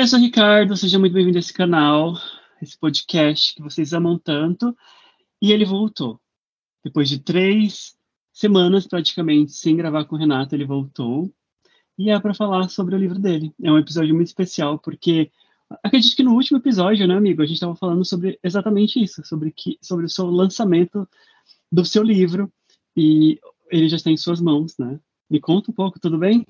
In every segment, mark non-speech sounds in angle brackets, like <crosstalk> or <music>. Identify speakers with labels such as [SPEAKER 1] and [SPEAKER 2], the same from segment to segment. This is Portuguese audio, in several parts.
[SPEAKER 1] Oi, eu sou o Ricardo, seja muito bem-vindo a esse canal, esse podcast que vocês amam tanto. E ele voltou. Depois de três semanas, praticamente, sem gravar com o Renato, ele voltou. E é para falar sobre o livro dele. É um episódio muito especial, porque acredito que no último episódio, né, amigo, a gente estava falando sobre exatamente isso, sobre, que, sobre o seu lançamento do seu livro. E ele já está em suas mãos, né? Me conta um pouco, tudo bem?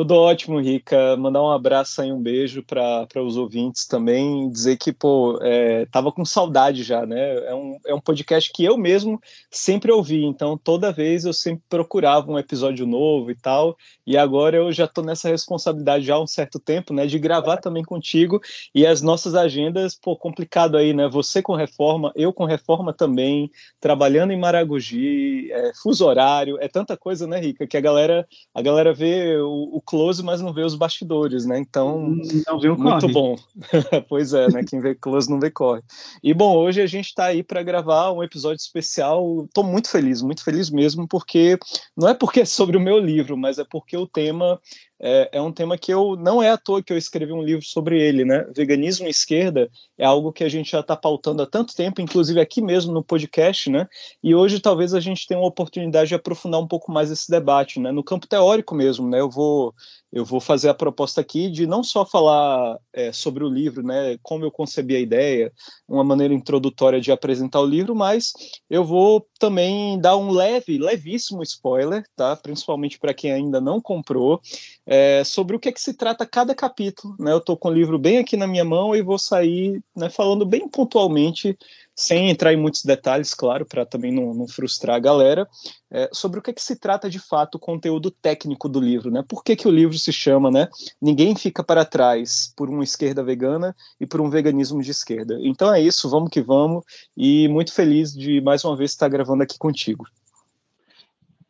[SPEAKER 2] Tudo ótimo, Rica. Mandar um abraço e um beijo para os ouvintes também. Dizer que, pô, é, tava com saudade já, né? É um, é um podcast que eu mesmo sempre ouvi, então toda vez eu sempre procurava um episódio novo e tal. E agora eu já tô nessa responsabilidade já há um certo tempo, né? De gravar também contigo. E as nossas agendas, pô, complicado aí, né? Você com reforma, eu com reforma também, trabalhando em Maragogi, é, fuso horário, é tanta coisa, né, Rica? Que a galera, a galera vê o, o close, mas não vê os bastidores, né? Então,
[SPEAKER 1] hum,
[SPEAKER 2] muito
[SPEAKER 1] corre.
[SPEAKER 2] bom. <laughs> pois é, né? Quem vê close não vê corre. E bom, hoje a gente está aí para gravar um episódio especial. Estou muito feliz, muito feliz mesmo, porque não é porque é sobre o meu livro, mas é porque o tema é, é, um tema que eu não é à toa que eu escrevi um livro sobre ele, né? Veganismo e esquerda é algo que a gente já está pautando há tanto tempo, inclusive aqui mesmo no podcast, né? E hoje talvez a gente tenha uma oportunidade de aprofundar um pouco mais esse debate, né? No campo teórico mesmo, né? Eu vou eu vou fazer a proposta aqui de não só falar é, sobre o livro, né, como eu concebi a ideia, uma maneira introdutória de apresentar o livro, mas eu vou também dar um leve, levíssimo spoiler, tá, principalmente para quem ainda não comprou, é, sobre o que é que se trata cada capítulo, né, eu estou com o livro bem aqui na minha mão e vou sair né, falando bem pontualmente sem entrar em muitos detalhes, claro, para também não, não, frustrar a galera, é, sobre o que, é que se trata de fato o conteúdo técnico do livro, né? Por que, que o livro se chama, né? Ninguém fica para trás por uma esquerda vegana e por um veganismo de esquerda. Então é isso, vamos que vamos, e muito feliz de mais uma vez estar gravando aqui contigo.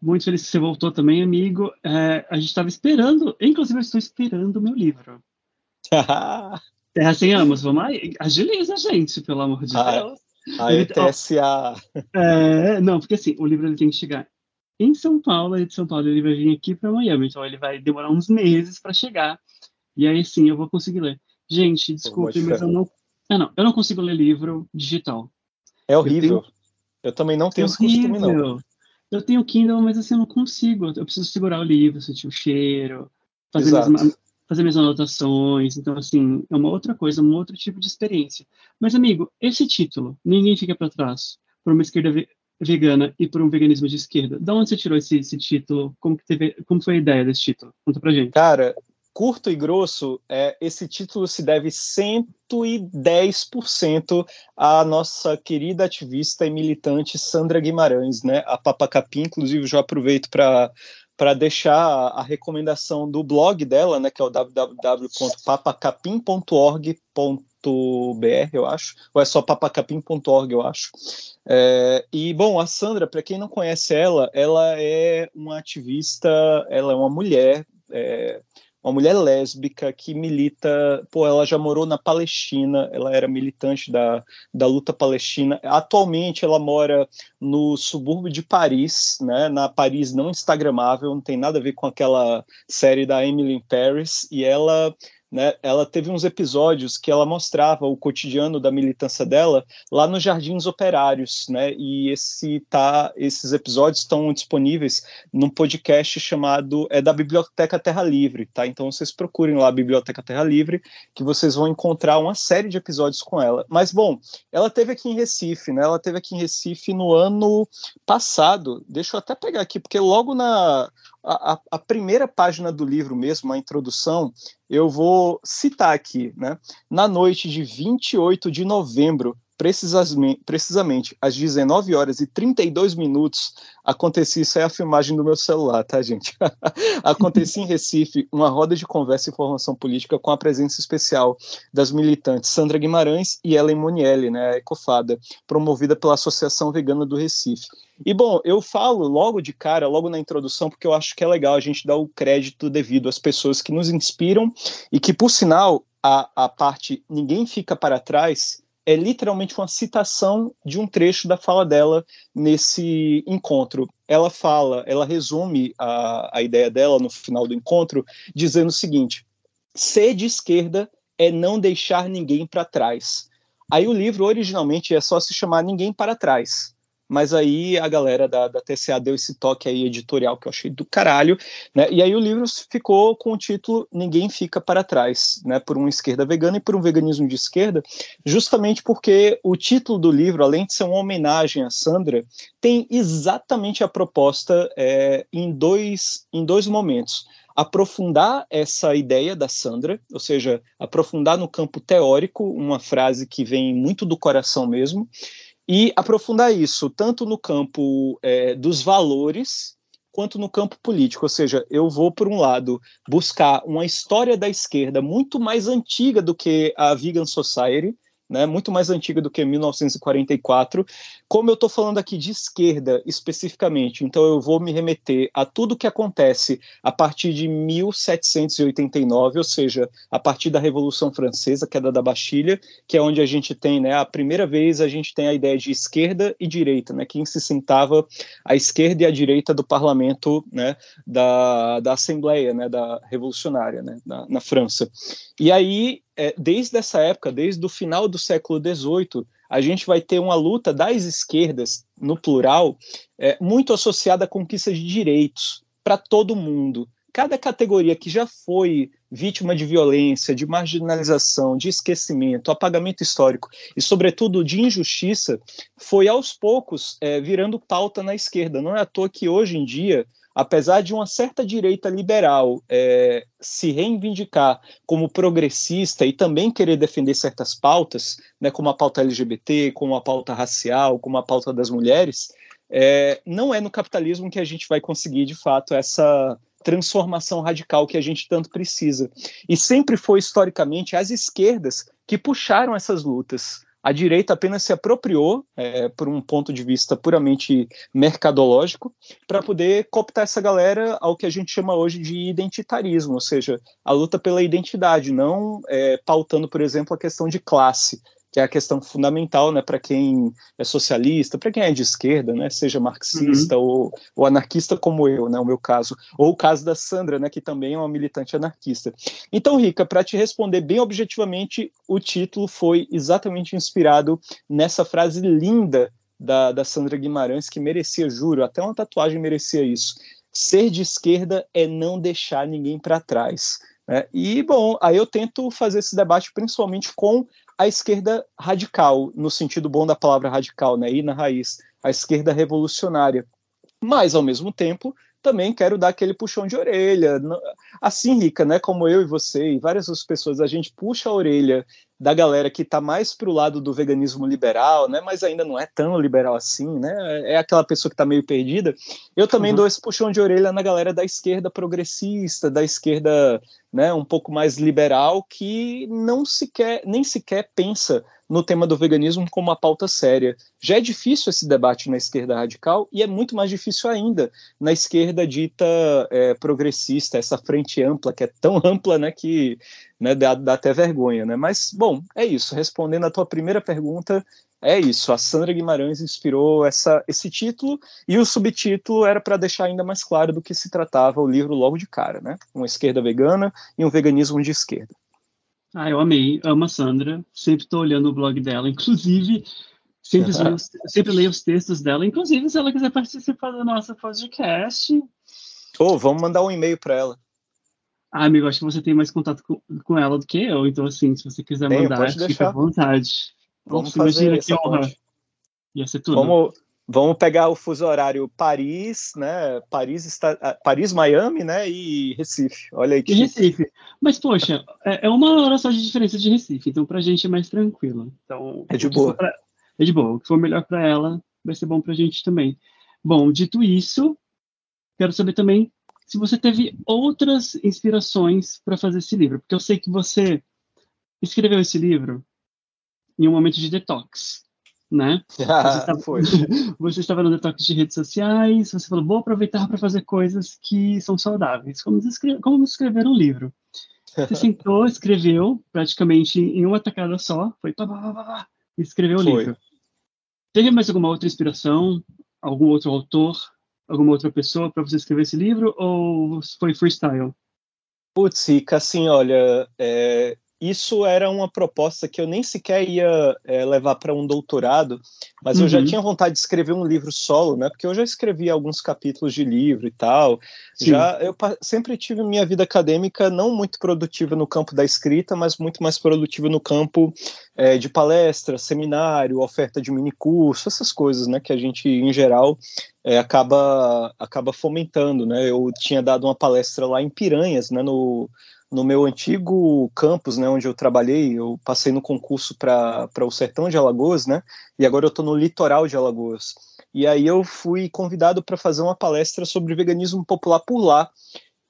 [SPEAKER 1] Muito feliz que você voltou também, amigo. É, a gente estava esperando, inclusive eu estou esperando o meu livro. <laughs> Terra Sem Amos, vamos aí, agiliza, gente, pelo amor de ah, Deus.
[SPEAKER 2] A ETSA.
[SPEAKER 1] É, não, porque assim, o livro ele tem que chegar em São Paulo, e de São Paulo ele vai vir aqui para Miami, então ele vai demorar uns meses para chegar. E aí sim eu vou conseguir ler. Gente, desculpe, mas eu não, ah, não, eu não consigo ler livro digital.
[SPEAKER 2] É horrível. Eu, tenho... eu também não tenho é esse costume, não.
[SPEAKER 1] Eu tenho Kindle, mas assim, eu não consigo. Eu preciso segurar o livro, sentir o cheiro, fazer Exato fazer minhas anotações. Então, assim, é uma outra coisa, um outro tipo de experiência. Mas, amigo, esse título, Ninguém Fica para Trás, por uma esquerda ve vegana e por um veganismo de esquerda, da onde você tirou esse, esse título? Como, que teve, como foi a ideia desse título? Conta pra gente.
[SPEAKER 2] Cara, curto e grosso, é, esse título se deve 110% à nossa querida ativista e militante Sandra Guimarães, né? A Papa Capim, inclusive, já aproveito para para deixar a recomendação do blog dela, né, que é o www.papacapim.org.br, eu acho, ou é só papacapim.org, eu acho. É, e, bom, a Sandra, para quem não conhece ela, ela é uma ativista, ela é uma mulher é, uma mulher lésbica que milita, pô, ela já morou na Palestina, ela era militante da, da luta palestina. Atualmente ela mora no subúrbio de Paris, né, na Paris não instagramável, não tem nada a ver com aquela série da Emily in Paris, e ela né, ela teve uns episódios que ela mostrava o cotidiano da militância dela lá nos Jardins Operários, né, e esse tá, esses episódios estão disponíveis num podcast chamado é da Biblioteca Terra Livre, tá? Então vocês procurem lá a Biblioteca Terra Livre que vocês vão encontrar uma série de episódios com ela. Mas bom, ela teve aqui em Recife, né? Ela teve aqui em Recife no ano passado. Deixa eu até pegar aqui porque logo na a, a, primeira página do livro mesmo, a introdução, eu vou citar aqui, né? Na noite de 28 de novembro precisamente, às 19 horas e 32 minutos, acontecia, isso é a filmagem do meu celular, tá, gente? <laughs> acontecia em Recife uma roda de conversa e formação política com a presença especial das militantes Sandra Guimarães e Ellen Monielli, né, a Ecofada, promovida pela Associação Vegana do Recife. E, bom, eu falo logo de cara, logo na introdução, porque eu acho que é legal a gente dar o crédito devido às pessoas que nos inspiram e que, por sinal, a, a parte Ninguém Fica Para Trás é literalmente uma citação de um trecho da fala dela nesse encontro. Ela fala, ela resume a, a ideia dela no final do encontro, dizendo o seguinte: ser de esquerda é não deixar ninguém para trás. Aí o livro originalmente é só se chamar Ninguém para Trás mas aí a galera da, da TCA deu esse toque aí editorial que eu achei do caralho, né? E aí o livro ficou com o título Ninguém Fica para Trás, né? Por uma esquerda vegana e por um veganismo de esquerda, justamente porque o título do livro, além de ser uma homenagem a Sandra, tem exatamente a proposta é, em, dois, em dois momentos aprofundar essa ideia da Sandra, ou seja, aprofundar no campo teórico, uma frase que vem muito do coração mesmo, e aprofundar isso tanto no campo é, dos valores quanto no campo político, ou seja, eu vou por um lado buscar uma história da esquerda muito mais antiga do que a Vegan Society, né, muito mais antiga do que 1944. Como eu estou falando aqui de esquerda especificamente, então eu vou me remeter a tudo que acontece a partir de 1789, ou seja, a partir da Revolução Francesa, queda da Bastilha, que é onde a gente tem, né, a primeira vez a gente tem a ideia de esquerda e direita, né, quem se sentava à esquerda e à direita do parlamento, né, da, da Assembleia, né, da revolucionária, né, na, na França. E aí é, desde essa época, desde o final do século XVIII, a gente vai ter uma luta das esquerdas, no plural, é, muito associada à conquista de direitos para todo mundo. Cada categoria que já foi vítima de violência, de marginalização, de esquecimento, apagamento histórico e, sobretudo, de injustiça, foi aos poucos é, virando pauta na esquerda. Não é à toa que hoje em dia apesar de uma certa direita liberal é, se reivindicar como progressista e também querer defender certas pautas, né, como a pauta LGBT, como a pauta racial, como a pauta das mulheres, é, não é no capitalismo que a gente vai conseguir, de fato, essa transformação radical que a gente tanto precisa. E sempre foi, historicamente, as esquerdas que puxaram essas lutas. A direita apenas se apropriou, é, por um ponto de vista puramente mercadológico, para poder cooptar essa galera ao que a gente chama hoje de identitarismo, ou seja, a luta pela identidade, não é, pautando, por exemplo, a questão de classe, que é a questão fundamental né, para quem é socialista, para quem é de esquerda, né, seja marxista uhum. ou, ou, anarquista como eu, né, o meu caso, ou o caso da Sandra, né, que também é uma militante anarquista. Então, Rica, para te responder bem objetivamente, o título foi exatamente inspirado nessa frase linda da, da Sandra Guimarães, que merecia, juro, até uma tatuagem merecia isso. Ser de esquerda é não deixar ninguém para trás. Né? E, bom, aí eu tento fazer esse debate principalmente com a esquerda radical, no sentido bom da palavra radical, né? ir na raiz, a esquerda revolucionária. Mas, ao mesmo tempo, também quero dar aquele puxão de orelha. Assim, Rica, né, como eu e você e várias outras pessoas, a gente puxa a orelha da galera que está mais para o lado do veganismo liberal, né, mas ainda não é tão liberal assim, né, é aquela pessoa que está meio perdida. Eu também uhum. dou esse puxão de orelha na galera da esquerda progressista, da esquerda né, um pouco mais liberal, que não sequer, nem sequer pensa no tema do veganismo como uma pauta séria. Já é difícil esse debate na esquerda radical e é muito mais difícil ainda na esquerda dita é, progressista, essa frente ampla, que é tão <laughs> ampla né, que né, dá, dá até vergonha. Né? Mas, bom, é isso. Respondendo à tua primeira pergunta, é isso. A Sandra Guimarães inspirou essa, esse título e o subtítulo era para deixar ainda mais claro do que se tratava o livro logo de cara, né? Uma esquerda vegana e um veganismo de esquerda.
[SPEAKER 1] Ah, eu amei, amo a Sandra, sempre estou olhando o blog dela, inclusive sempre, leio, sempre leio os textos dela, inclusive se ela quiser participar do nosso podcast.
[SPEAKER 2] Oh, vamos mandar um e-mail para ela.
[SPEAKER 1] Ah, amigo, acho que você tem mais contato com, com ela do que eu, então assim, se você quiser Tenho, mandar, fica à vontade.
[SPEAKER 2] Vamos Nossa, fazer imagina que honra.
[SPEAKER 1] Ia ser tudo.
[SPEAKER 2] Vamos, Vamos pegar o fuso horário Paris, né? Paris está, ah, Paris, Miami, né? E Recife. Olha aí que.
[SPEAKER 1] E Recife. Mas poxa, é, é uma hora só de diferença de Recife, então pra gente é mais tranquilo. Então
[SPEAKER 2] é de boa.
[SPEAKER 1] Pra, é de boa. O que for melhor para ela vai ser bom pra gente também. Bom, dito isso, quero saber também se você teve outras inspirações para fazer esse livro, porque eu sei que você escreveu esse livro em um momento de detox né?
[SPEAKER 2] Ah, <laughs> você, estava, foi. <laughs>
[SPEAKER 1] você estava no detox de redes sociais, você falou, vou aproveitar para fazer coisas que são saudáveis, como escrever, como escrever um livro. Você <laughs> sentou, escreveu praticamente em uma tacada só, foi pá, pá, pá, pá, e escreveu o livro. Teve mais alguma outra inspiração? Algum outro autor? Alguma outra pessoa para você escrever esse livro? Ou foi freestyle?
[SPEAKER 2] Putz, Rica, assim, olha, é, isso era uma proposta que eu nem sequer ia é, levar para um doutorado, mas uhum. eu já uhum. tinha vontade de escrever um livro solo, né? Porque eu já escrevi alguns capítulos de livro e tal. Sim. Já eu sempre tive minha vida acadêmica não muito produtiva no campo da escrita, mas muito mais produtiva no campo é, de palestra, seminário, oferta de mini curso, essas coisas, né? Que a gente em geral é, acaba acaba fomentando, né? Eu tinha dado uma palestra lá em Piranhas, né? No no meu antigo campus, né, onde eu trabalhei, eu passei no concurso para o Sertão de Alagoas, né, e agora eu estou no litoral de Alagoas. E aí eu fui convidado para fazer uma palestra sobre veganismo popular por lá.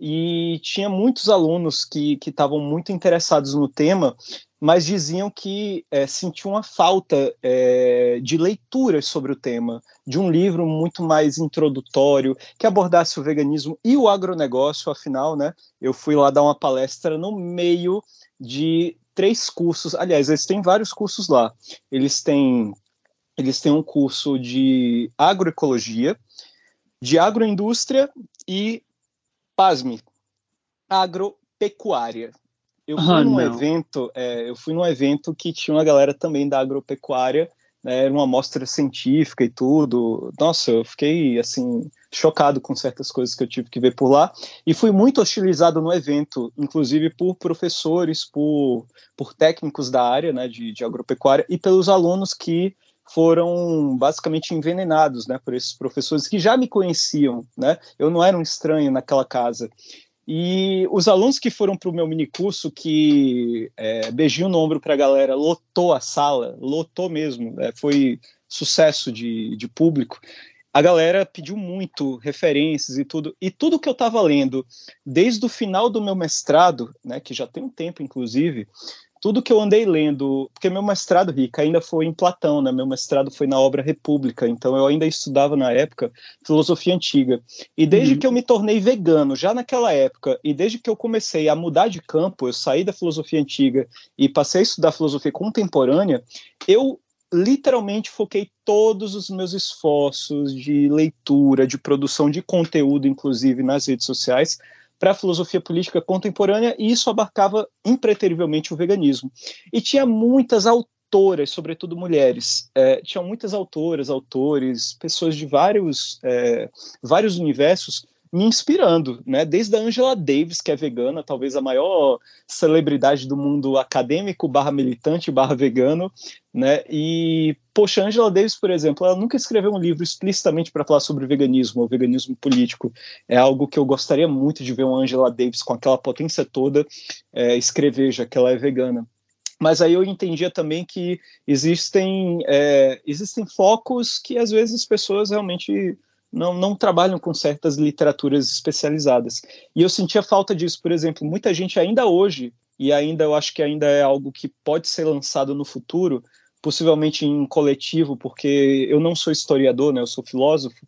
[SPEAKER 2] E tinha muitos alunos que estavam muito interessados no tema, mas diziam que é, sentiam uma falta é, de leituras sobre o tema, de um livro muito mais introdutório, que abordasse o veganismo e o agronegócio, afinal, né? Eu fui lá dar uma palestra no meio de três cursos, aliás, eles têm vários cursos lá. Eles têm, eles têm um curso de agroecologia, de agroindústria e, pasme, agropecuária. Eu fui ah, num não. evento, é, eu fui num evento que tinha uma galera também da agropecuária, né, era uma amostra científica e tudo. Nossa, eu fiquei assim chocado com certas coisas que eu tive que ver por lá e fui muito hostilizado no evento, inclusive por professores, por, por técnicos da área, né, de, de agropecuária e pelos alunos que foram basicamente envenenados, né, por esses professores que já me conheciam, né? Eu não era um estranho naquela casa. E os alunos que foram para o meu minicurso, que é, beijinho no ombro para a galera, lotou a sala, lotou mesmo, é, foi sucesso de, de público. A galera pediu muito referências e tudo. E tudo que eu estava lendo, desde o final do meu mestrado, né, que já tem um tempo, inclusive, tudo que eu andei lendo, porque meu mestrado, Rica, ainda foi em Platão, né? Meu mestrado foi na obra República, então eu ainda estudava na época filosofia antiga. E desde uhum. que eu me tornei vegano, já naquela época, e desde que eu comecei a mudar de campo, eu saí da filosofia antiga e passei a estudar filosofia contemporânea, eu literalmente foquei todos os meus esforços de leitura, de produção de conteúdo, inclusive nas redes sociais, para a filosofia política contemporânea, e isso abarcava impreterivelmente o veganismo. E tinha muitas autoras, sobretudo mulheres, é, tinham muitas autoras, autores, pessoas de vários, é, vários universos me inspirando, né? Desde a Angela Davis, que é vegana, talvez a maior celebridade do mundo acadêmico, barra militante, barra vegano, né? E, poxa, Angela Davis, por exemplo, ela nunca escreveu um livro explicitamente para falar sobre veganismo ou veganismo político. É algo que eu gostaria muito de ver uma Angela Davis com aquela potência toda é, escrever, já que ela é vegana mas aí eu entendia também que existem é, existem focos que às vezes as pessoas realmente não, não trabalham com certas literaturas especializadas. E eu sentia falta disso, por exemplo, muita gente ainda hoje, e ainda eu acho que ainda é algo que pode ser lançado no futuro, possivelmente em coletivo, porque eu não sou historiador, né, eu sou filósofo,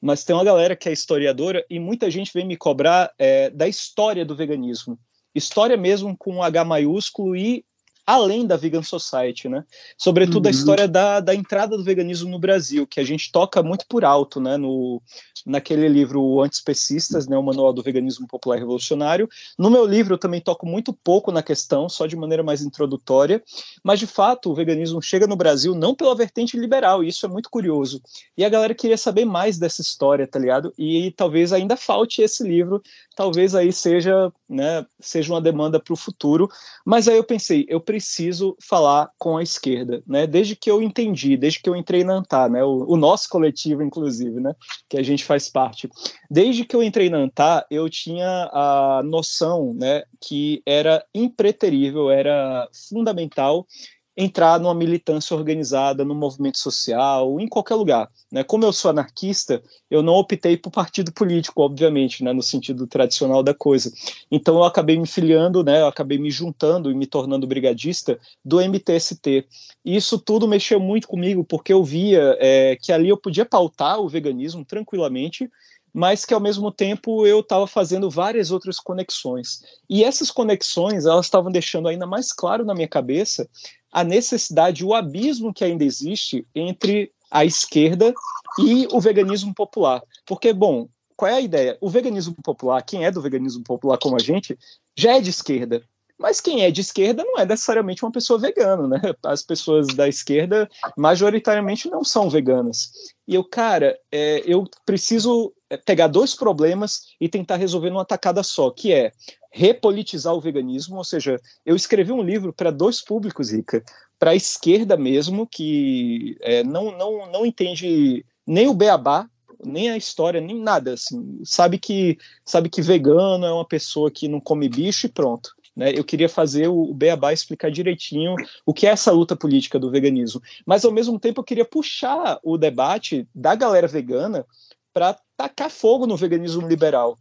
[SPEAKER 2] mas tem uma galera que é historiadora e muita gente vem me cobrar é, da história do veganismo. História mesmo com H maiúsculo e além da Vegan Society, né? Sobretudo uhum. a história da, da entrada do veganismo no Brasil, que a gente toca muito por alto, né? No, naquele livro Antispecistas, né? O Manual do Veganismo Popular Revolucionário. No meu livro eu também toco muito pouco na questão, só de maneira mais introdutória, mas de fato o veganismo chega no Brasil não pela vertente liberal, e isso é muito curioso. E a galera queria saber mais dessa história, tá ligado? E talvez ainda falte esse livro, talvez aí seja, né, seja uma demanda para o futuro, mas aí eu pensei, eu preciso falar com a esquerda, né? Desde que eu entendi, desde que eu entrei na ANTAR, né? O, o, nosso coletivo, inclusive, né? Que a gente faz parte. Desde que eu entrei na ANTAR, eu tinha a noção, né? Que era impreterível, era fundamental entrar numa militância organizada, no movimento social, em qualquer lugar. Né? Como eu sou anarquista, eu não optei por partido político, obviamente, né? no sentido tradicional da coisa. Então eu acabei me filiando, né? eu acabei me juntando e me tornando brigadista do MTST. E isso tudo mexeu muito comigo, porque eu via é, que ali eu podia pautar o veganismo tranquilamente, mas que ao mesmo tempo eu estava fazendo várias outras conexões. E essas conexões, elas estavam deixando ainda mais claro na minha cabeça a necessidade, o abismo que ainda existe entre a esquerda e o veganismo popular. Porque, bom, qual é a ideia? O veganismo popular, quem é do veganismo popular como a gente, já é de esquerda. Mas quem é de esquerda não é necessariamente uma pessoa vegana, né? As pessoas da esquerda majoritariamente não são veganas. E eu, cara, é, eu preciso pegar dois problemas e tentar resolver numa tacada só, que é repolitizar o veganismo, ou seja, eu escrevi um livro para dois públicos, Rica, para a esquerda mesmo, que é, não, não, não entende nem o beabá, nem a história, nem nada, assim, sabe que sabe que vegano é uma pessoa que não come bicho e pronto. Né? Eu queria fazer o beabá explicar direitinho o que é essa luta política do veganismo, mas ao mesmo tempo eu queria puxar o debate da galera vegana para tacar fogo no veganismo liberal,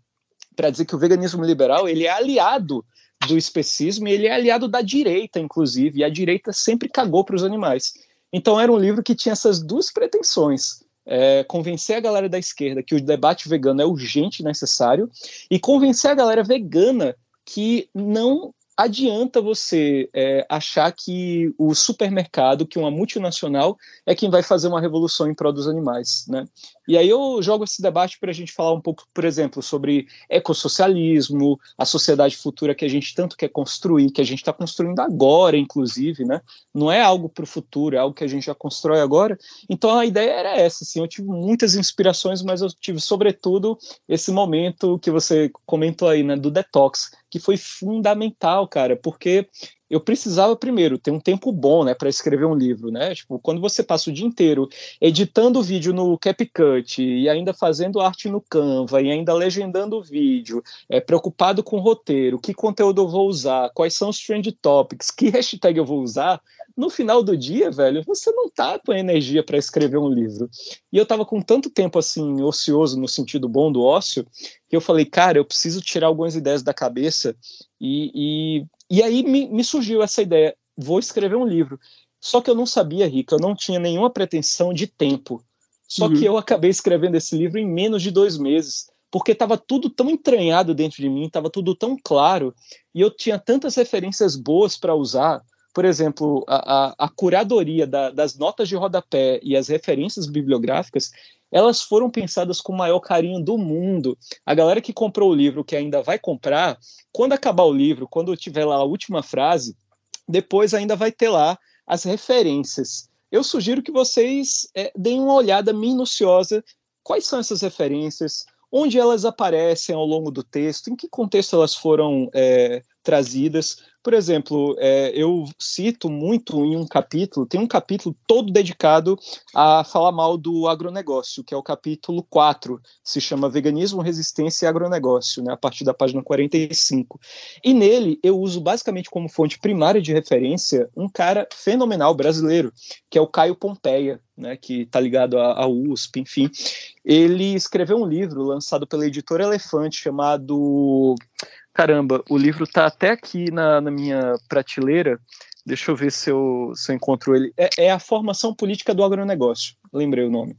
[SPEAKER 2] para dizer que o veganismo liberal ele é aliado do especismo e ele é aliado da direita, inclusive, e a direita sempre cagou para os animais. Então era um livro que tinha essas duas pretensões. É, convencer a galera da esquerda que o debate vegano é urgente e necessário, e convencer a galera vegana que não adianta você é, achar que o supermercado, que uma multinacional, é quem vai fazer uma revolução em prol dos animais, né? E aí eu jogo esse debate para a gente falar um pouco, por exemplo, sobre ecossocialismo, a sociedade futura que a gente tanto quer construir, que a gente está construindo agora, inclusive, né? Não é algo para o futuro, é algo que a gente já constrói agora. Então a ideia era essa, assim, eu tive muitas inspirações, mas eu tive, sobretudo, esse momento que você comentou aí, né, do detox, que foi fundamental, cara, porque eu precisava primeiro ter um tempo bom, né, para escrever um livro, né? Tipo, quando você passa o dia inteiro editando vídeo no CapCut e ainda fazendo arte no Canva e ainda legendando o vídeo, é preocupado com o roteiro, que conteúdo eu vou usar, quais são os trend topics, que hashtag eu vou usar, no final do dia, velho, você não tá com energia para escrever um livro. E eu tava com tanto tempo assim ocioso no sentido bom do ócio, que eu falei, cara, eu preciso tirar algumas ideias da cabeça e, e e aí me, me surgiu essa ideia: vou escrever um livro. Só que eu não sabia, Rica, eu não tinha nenhuma pretensão de tempo. Só uhum. que eu acabei escrevendo esse livro em menos de dois meses, porque estava tudo tão entranhado dentro de mim, estava tudo tão claro, e eu tinha tantas referências boas para usar. Por exemplo, a, a, a curadoria da, das notas de rodapé e as referências bibliográficas elas foram pensadas com o maior carinho do mundo. A galera que comprou o livro, que ainda vai comprar, quando acabar o livro, quando tiver lá a última frase, depois ainda vai ter lá as referências. Eu sugiro que vocês é, deem uma olhada minuciosa quais são essas referências, onde elas aparecem ao longo do texto, em que contexto elas foram é, trazidas. Por exemplo, é, eu cito muito em um capítulo, tem um capítulo todo dedicado a falar mal do agronegócio, que é o capítulo 4, se chama Veganismo, Resistência e Agronegócio, né, a partir da página 45. E nele eu uso basicamente como fonte primária de referência um cara fenomenal brasileiro, que é o Caio Pompeia, né, que está ligado à USP, enfim. Ele escreveu um livro lançado pela editora Elefante chamado Caramba, o livro tá até aqui na, na minha prateleira. Deixa eu ver se eu, se eu encontro ele. É, é, a formação política do agronegócio. Lembrei o nome.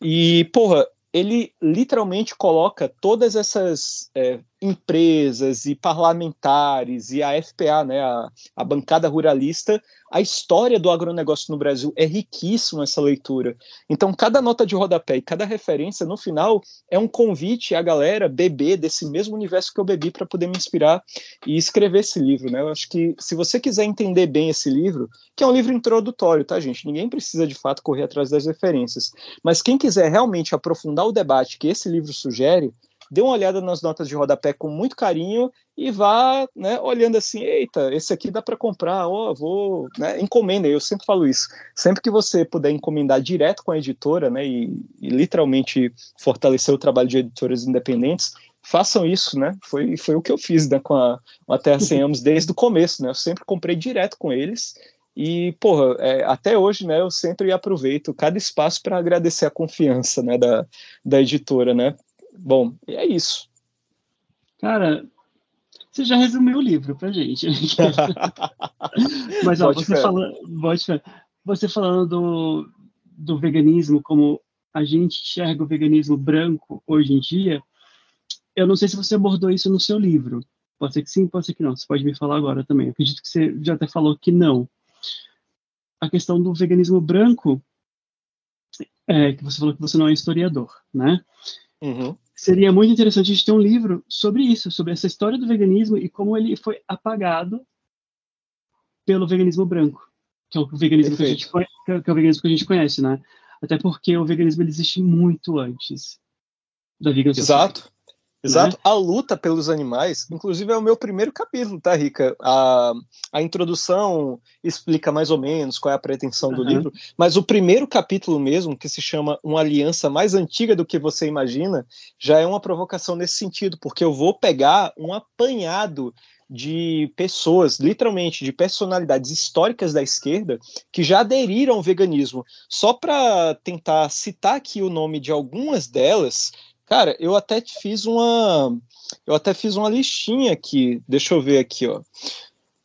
[SPEAKER 2] E, porra, ele literalmente coloca todas essas é, empresas e parlamentares e a FPA, né, a, a bancada ruralista, a história do agronegócio no Brasil é riquíssima essa leitura. Então, cada nota de rodapé e cada referência, no final, é um convite à galera beber desse mesmo universo que eu bebi para poder me inspirar e escrever esse livro. Né? Eu acho que se você quiser entender bem esse livro, que é um livro introdutório, tá, gente? Ninguém precisa de fato correr atrás das referências. Mas quem quiser realmente aprofundar o debate que esse livro sugere, dê uma olhada nas notas de rodapé com muito carinho e vá né, olhando assim, eita, esse aqui dá para comprar, ó, oh, vou, né, encomenda, eu sempre falo isso, sempre que você puder encomendar direto com a editora, né, e, e literalmente fortalecer o trabalho de editoras independentes, façam isso, né, foi, foi o que eu fiz, né, com a, a Terra Sem <laughs> Amos desde o começo, né, eu sempre comprei direto com eles, e, porra, é, até hoje, né, eu sempre aproveito cada espaço para agradecer a confiança, né, da, da editora, né, Bom, é isso.
[SPEAKER 1] Cara, você já resumiu o livro pra gente. <laughs> Mas, ó, você, fala, você falando do, do veganismo, como a gente enxerga o veganismo branco hoje em dia, eu não sei se você abordou isso no seu livro. Pode ser que sim, pode ser que não. Você pode me falar agora também. Eu acredito que você já até falou que não. A questão do veganismo branco, é, que você falou que você não é historiador, né? Uhum. Seria muito interessante a gente ter um livro sobre isso, sobre essa história do veganismo e como ele foi apagado pelo veganismo branco, que é o veganismo que, a gente, que é o veganismo que a gente conhece, né? Até porque o veganismo existe muito antes da vegan
[SPEAKER 2] Exato. Exato. Né? A luta pelos animais, inclusive, é o meu primeiro capítulo, tá, Rica? A, a introdução explica mais ou menos qual é a pretensão uhum. do livro, mas o primeiro capítulo mesmo, que se chama Uma Aliança Mais Antiga do que Você Imagina, já é uma provocação nesse sentido, porque eu vou pegar um apanhado de pessoas, literalmente, de personalidades históricas da esquerda que já aderiram ao veganismo. Só para tentar citar aqui o nome de algumas delas, cara, eu até fiz uma eu até fiz uma listinha aqui. Deixa eu ver aqui, ó.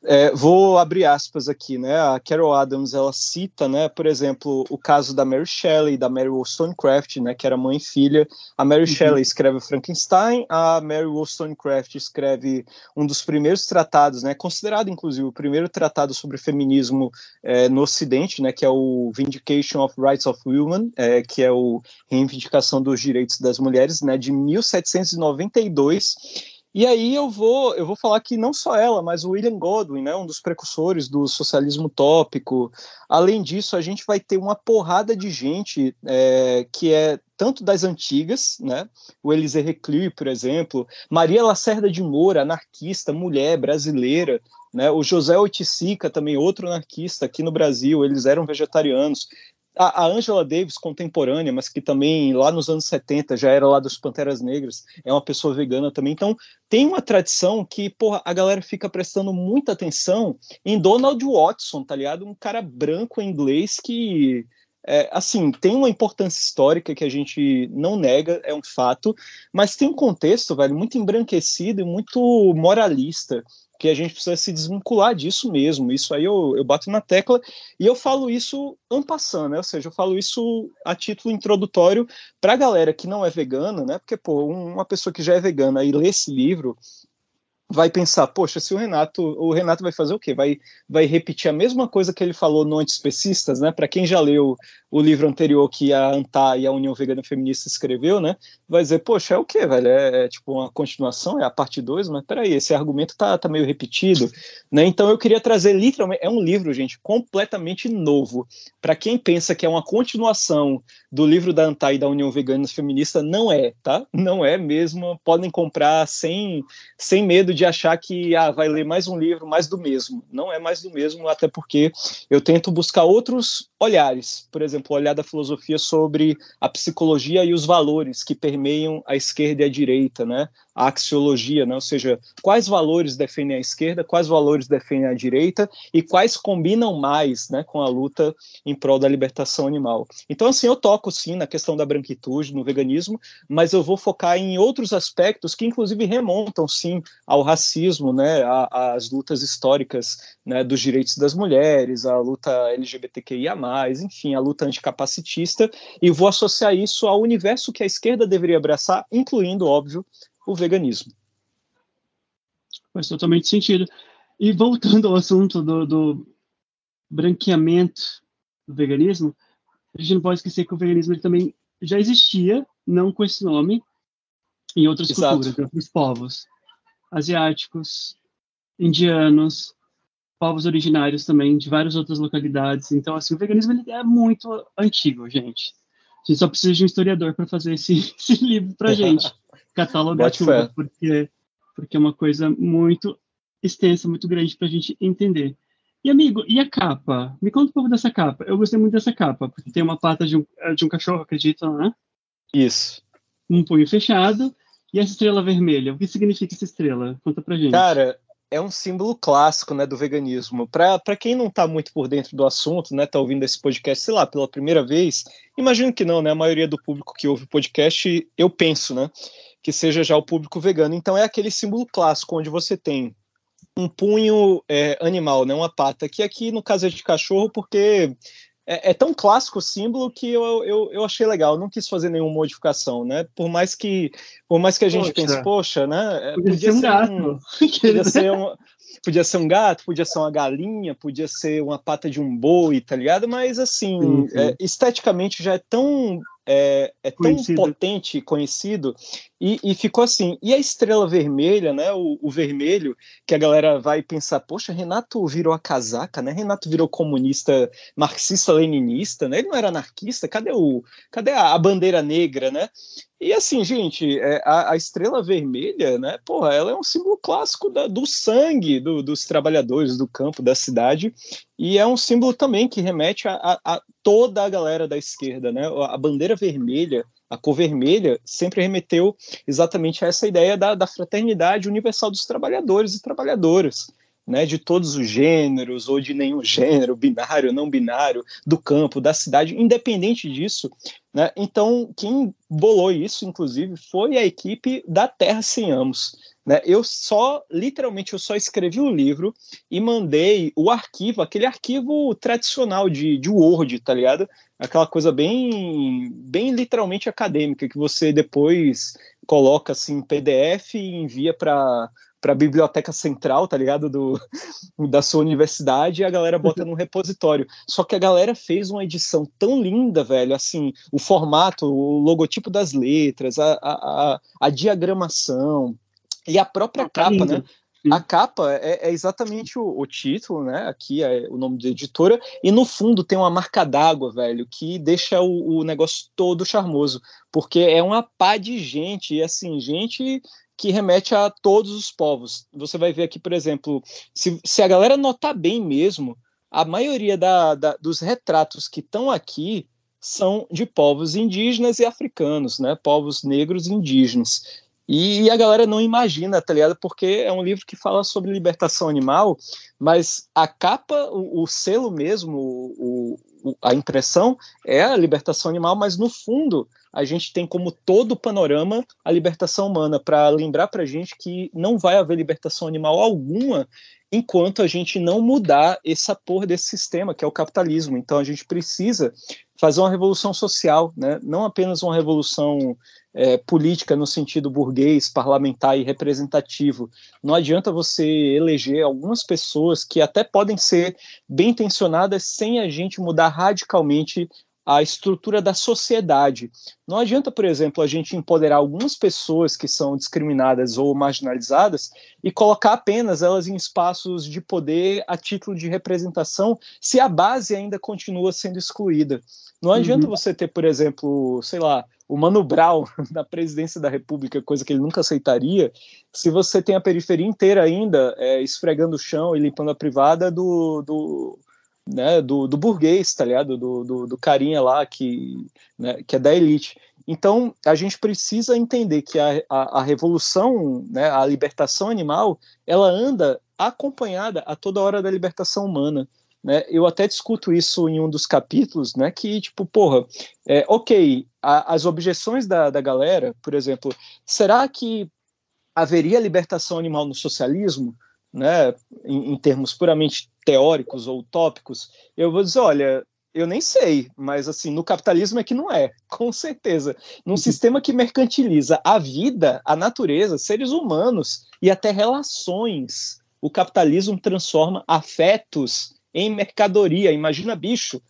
[SPEAKER 2] É, vou abrir aspas aqui, né? A Carol Adams ela cita, né? Por exemplo, o caso da Mary Shelley, da Mary Wollstonecraft, né? Que era mãe e filha. A Mary uhum. Shelley escreve Frankenstein, a Mary Wollstonecraft escreve um dos primeiros tratados, né? Considerado inclusive o primeiro tratado sobre feminismo é, no Ocidente, né? Que é o Vindication of Rights of Women, é, que é o reivindicação dos direitos das mulheres, né? De 1792 e aí eu vou, eu vou falar que não só ela, mas o William Godwin, né, um dos precursores do socialismo utópico. Além disso, a gente vai ter uma porrada de gente é, que é tanto das antigas, né, o Elisée Reclus, por exemplo, Maria Lacerda de Moura, anarquista, mulher brasileira, né, o José Oiticica, também outro anarquista aqui no Brasil, eles eram vegetarianos a Angela Davis, contemporânea, mas que também lá nos anos 70 já era lá dos Panteras Negras, é uma pessoa vegana também. Então, tem uma tradição que, porra, a galera fica prestando muita atenção em Donald Watson, tá ligado? Um cara branco inglês que, é, assim, tem uma importância histórica que a gente não nega, é um fato, mas tem um contexto, velho, muito embranquecido e muito moralista que a gente precisa se desvincular disso mesmo. Isso aí eu, eu bato na tecla e eu falo isso ampassando, né? Ou seja, eu falo isso a título introdutório para a galera que não é vegana, né? Porque, pô, uma pessoa que já é vegana e lê esse livro vai pensar, poxa, se o Renato, o Renato vai fazer o quê? Vai, vai repetir a mesma coisa que ele falou no Antispecistas, né? Para quem já leu o livro anterior que a ANTA e a União Vegana Feminista escreveu, né? Vai dizer, poxa, é o quê, velho? É, é tipo uma continuação, é a parte 2, mas peraí, esse argumento tá, tá meio repetido, né? Então eu queria trazer literalmente, é um livro, gente, completamente novo. Para quem pensa que é uma continuação do livro da ANTA e da União Vegana Feminista, não é, tá? Não é mesmo. Podem comprar sem, sem medo de achar que ah, vai ler mais um livro, mais do mesmo. Não é mais do mesmo, até porque eu tento buscar outros olhares. Por exemplo, o olhar da filosofia sobre a psicologia e os valores que permeiam a esquerda e a direita, né? a axiologia, né? ou seja, quais valores defendem a esquerda, quais valores defendem a direita e quais combinam mais né, com a luta em prol da libertação animal. Então, assim, eu toco sim na questão da branquitude, no veganismo, mas eu vou focar em outros aspectos que, inclusive, remontam sim ao racismo, né, às lutas históricas né, dos direitos das mulheres, a luta LGBTQIA, enfim, a luta anticapacitista, e vou associar isso ao universo que a esquerda deveria abraçar, incluindo, óbvio, o veganismo.
[SPEAKER 1] Faz totalmente sentido. E voltando ao assunto do, do branqueamento do veganismo, a gente não pode esquecer que o veganismo também já existia, não com esse nome, em outras Exato. culturas, em outros povos. Asiáticos, indianos, povos originários também, de várias outras localidades. Então, assim, o veganismo ele é muito antigo, gente. A gente só precisa de um historiador para fazer esse, <laughs> esse livro para gente catalogar tudo, porque, porque é uma coisa muito extensa, muito grande para a gente entender. E, amigo, e a capa? Me conta um pouco dessa capa. Eu gostei muito dessa capa, porque tem uma pata de um, de um cachorro, acredita, né?
[SPEAKER 2] Isso.
[SPEAKER 1] Um punho fechado. E essa estrela vermelha? O que significa essa estrela? Conta pra gente.
[SPEAKER 2] Cara, é um símbolo clássico né, do veganismo. Para quem não está muito por dentro do assunto, né, está ouvindo esse podcast, sei lá, pela primeira vez, imagino que não, né? A maioria do público que ouve o podcast, eu penso, né? que seja já o público vegano. Então é aquele símbolo clássico onde você tem um punho é, animal, né, uma pata, que aqui no caso é de cachorro, porque é, é tão clássico o símbolo que eu, eu, eu, achei legal, não quis fazer nenhuma modificação, né? Por mais que, por mais que a gente poxa. pense, poxa, né?
[SPEAKER 1] É, podia, podia ser um gato. Um, <laughs>
[SPEAKER 2] podia ser um, podia ser um gato, podia ser uma galinha, podia ser uma pata de um boi, tá ligado? Mas assim, sim, sim. É, esteticamente já é tão é, é tão conhecido. potente, conhecido, e, e, ficou assim. E a estrela vermelha, né? O, o, vermelho, que a galera vai pensar, poxa, Renato virou a casaca, né? Renato virou comunista, marxista-leninista, né? Ele não era anarquista, cadê o. Cadê a, a bandeira negra, né? E assim, gente, é, a, a, estrela vermelha, né? Porra, ela é um símbolo clássico da, do sangue do, dos trabalhadores do campo, da cidade, e é um símbolo também que remete a, a, a toda a galera da esquerda, né? A bandeira vermelha, a cor vermelha, sempre remeteu exatamente a essa ideia da, da fraternidade universal dos trabalhadores e trabalhadoras né, de todos os gêneros ou de nenhum <laughs> gênero, binário, não binário, do campo, da cidade, independente disso. Né? Então, quem bolou isso, inclusive, foi a equipe da Terra Sem Amos. Né? Eu só, literalmente, eu só escrevi o livro e mandei o arquivo, aquele arquivo tradicional de, de Word, tá ligado? Aquela coisa bem, bem literalmente acadêmica, que você depois coloca assim PDF e envia para para a biblioteca central, tá ligado? Do, <laughs> da sua universidade, e a galera bota no repositório. Só que a galera fez uma edição tão linda, velho, assim, o formato, o logotipo das letras, a, a, a diagramação e a própria ah, tá capa, né? A capa é, é exatamente o, o, título, né? Aqui é o nome da editora, e no fundo tem uma marca d'água, velho, que deixa o, o, negócio todo charmoso, porque é uma pá de gente, e assim, gente que remete a todos os povos. Você vai ver aqui, por exemplo, se, se a galera notar bem mesmo, a maioria da, da, dos retratos que estão aqui são de povos indígenas e africanos, né? Povos negros e indígenas. E, a galera não imagina, tá ligado? Porque é um livro que fala sobre libertação animal, mas a capa, o, o selo mesmo, o, o, a impressão é a libertação animal, mas no fundo a gente tem como todo o panorama a libertação humana, para lembrar para a gente que não vai haver libertação animal alguma enquanto a gente não mudar essa porra desse sistema, que é o capitalismo. Então a gente precisa fazer uma revolução social, né? não apenas uma revolução é, política no sentido burguês, parlamentar e representativo. Não adianta você eleger algumas pessoas que até podem ser bem intencionadas sem a gente mudar radicalmente a estrutura da sociedade. Não adianta, por exemplo, a gente empoderar algumas pessoas que são discriminadas ou marginalizadas e colocar apenas elas em espaços de poder a título de representação, se a base ainda continua sendo excluída. Não adianta uhum. você ter, por exemplo, sei lá, o Mano Brown <laughs> na presidência da República, coisa que ele nunca aceitaria, se você tem a periferia inteira ainda é, esfregando o chão e limpando a privada do, do né, do, do burguês, tá ligado? Do, do, do carinha lá que, né, que é da elite. Então, a gente precisa entender que a, a, a, revolução, né, a libertação animal, ela anda acompanhada a toda hora da libertação humana. Né? Eu até discuto isso em um dos capítulos, né, que, tipo, porra, é, ok, a, as objeções da, da galera, por exemplo, será que haveria libertação animal no socialismo? Né, em, em, termos puramente teóricos ou utópicos, eu vou dizer, olha, eu nem sei, mas assim, no capitalismo é que não é, <laughs> com certeza. Num uhum. sistema que mercantiliza a vida, a natureza, seres humanos e até relações, o capitalismo transforma afetos em mercadoria. Imagina bicho.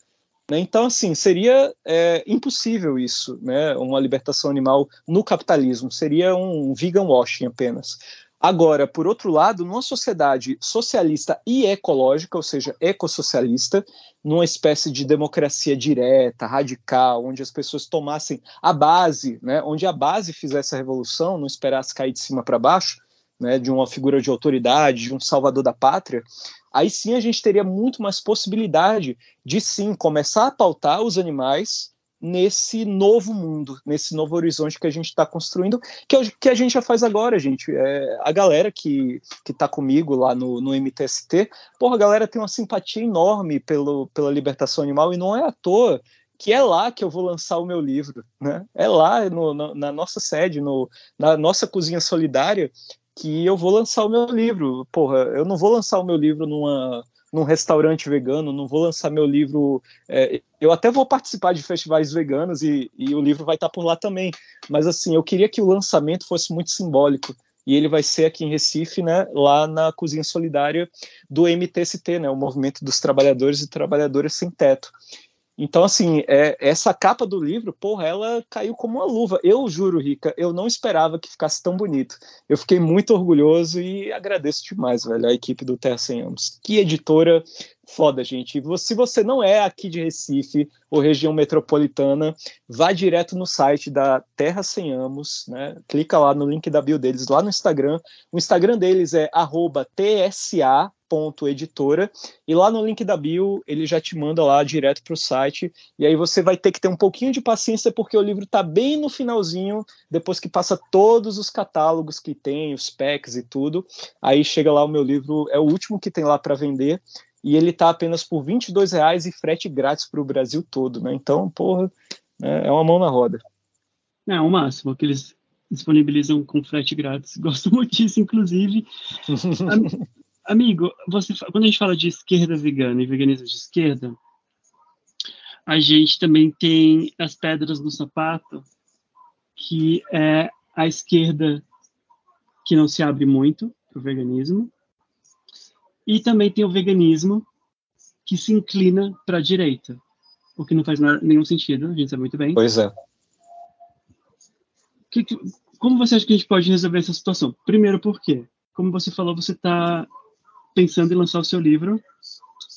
[SPEAKER 2] Né? Então, assim, seria é, impossível isso, né? uma libertação animal no capitalismo. Seria um vegan washing apenas. Agora, por outro lado, numa sociedade socialista e ecológica, ou seja, ecossocialista, numa espécie de democracia direta, radical, onde as pessoas tomassem a base, né, onde a base fizesse a revolução, não esperasse cair de cima para baixo, né, de uma figura de autoridade, de um salvador da pátria, aí sim a gente teria muito mais possibilidade de sim começar a pautar os animais nesse novo mundo, nesse novo horizonte que a gente está construindo, que, que a gente já faz agora, gente. É, a galera que, que tá comigo lá no, no MTST, porra, a galera tem uma simpatia enorme pelo, pela libertação animal e não é à toa que é lá que eu vou lançar o meu livro, né? É lá no, no, na nossa sede, no, na nossa cozinha solidária, que eu vou lançar o meu livro. Porra, eu não vou lançar o meu livro numa num restaurante vegano, não vou lançar meu livro. É, eu até vou participar de festivais veganos e, e, o livro vai estar por lá também. Mas assim, eu queria que o lançamento fosse muito simbólico. e ele vai ser aqui em Recife, né, lá na Cozinha Solidária do MTST, né, o Movimento dos Trabalhadores e Trabalhadoras Sem Teto. Então, assim, é, essa capa do livro, porra, ela caiu como uma luva. Eu juro, Rica, eu não esperava que ficasse tão bonito. Eu fiquei muito orgulhoso e agradeço demais, velho, a equipe do Terra Sem Anos. Que editora foda, gente. Se você não é aqui de Recife ou região metropolitana, vá direto no site da Terra Sem Amos, né? Clica lá no link da bio deles, lá no Instagram. O Instagram deles é TSA editora e lá no link da bio ele já te manda lá direto para o site. E aí você vai ter que ter um pouquinho de paciência porque o livro está bem no finalzinho depois que passa todos os catálogos que tem os packs e tudo. Aí chega lá o meu livro é o último que tem lá para vender. E ele está apenas por 22 reais e frete grátis para o Brasil todo né? Então porra é, é uma mão na roda.
[SPEAKER 1] É o máximo que eles disponibilizam com frete grátis. <laughs> Gosto muito disso inclusive <laughs> Amigo, você, quando a gente fala de esquerda vegana e veganismo de esquerda, a gente também tem as pedras no sapato, que é a esquerda que não se abre muito para o veganismo, e também tem o veganismo que se inclina para a direita, o que não faz nenhum sentido, a gente sabe muito bem.
[SPEAKER 2] Pois é.
[SPEAKER 1] Que, como você acha que a gente pode resolver essa situação? Primeiro, por quê? Como você falou, você está pensando em lançar o seu livro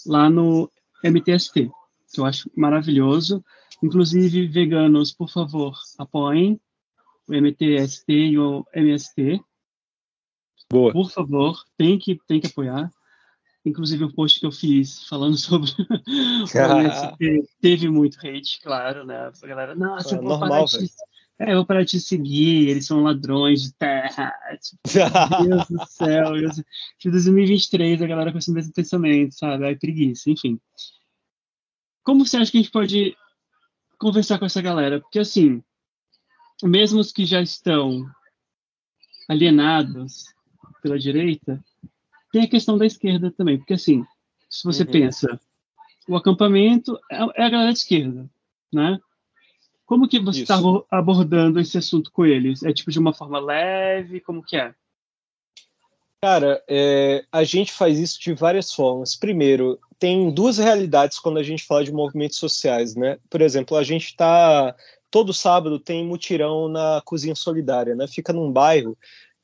[SPEAKER 1] lá no MTST, que eu acho maravilhoso. Inclusive, veganos, por favor, apoiem o MTST e o MST.
[SPEAKER 2] Boa.
[SPEAKER 1] Por favor, tem que, tem que apoiar. Inclusive, o post que eu fiz falando <laughs> sobre o <laughs> MST teve muito hate, claro, né? A galera, nossa, é, eu vou normal, parar é, eu vou parar de te seguir, eles são ladrões de terra. Tipo, Deus do <laughs> céu. Eu, tipo, 2023, a galera com esse mesmo pensamento, sabe? Aí preguiça, enfim. Como você acha que a gente pode conversar com essa galera? Porque, assim, mesmo os que já estão alienados pela direita, tem a questão da esquerda também. Porque, assim, se você uhum. pensa, o acampamento é, é a galera de esquerda, né? Como que você está abordando esse assunto com eles? É tipo de uma forma leve? Como que é?
[SPEAKER 2] Cara, é, a gente faz isso de várias formas. Primeiro, tem duas realidades quando a gente fala de movimentos sociais, né? Por exemplo, a gente está todo sábado tem mutirão na cozinha solidária, né? Fica num bairro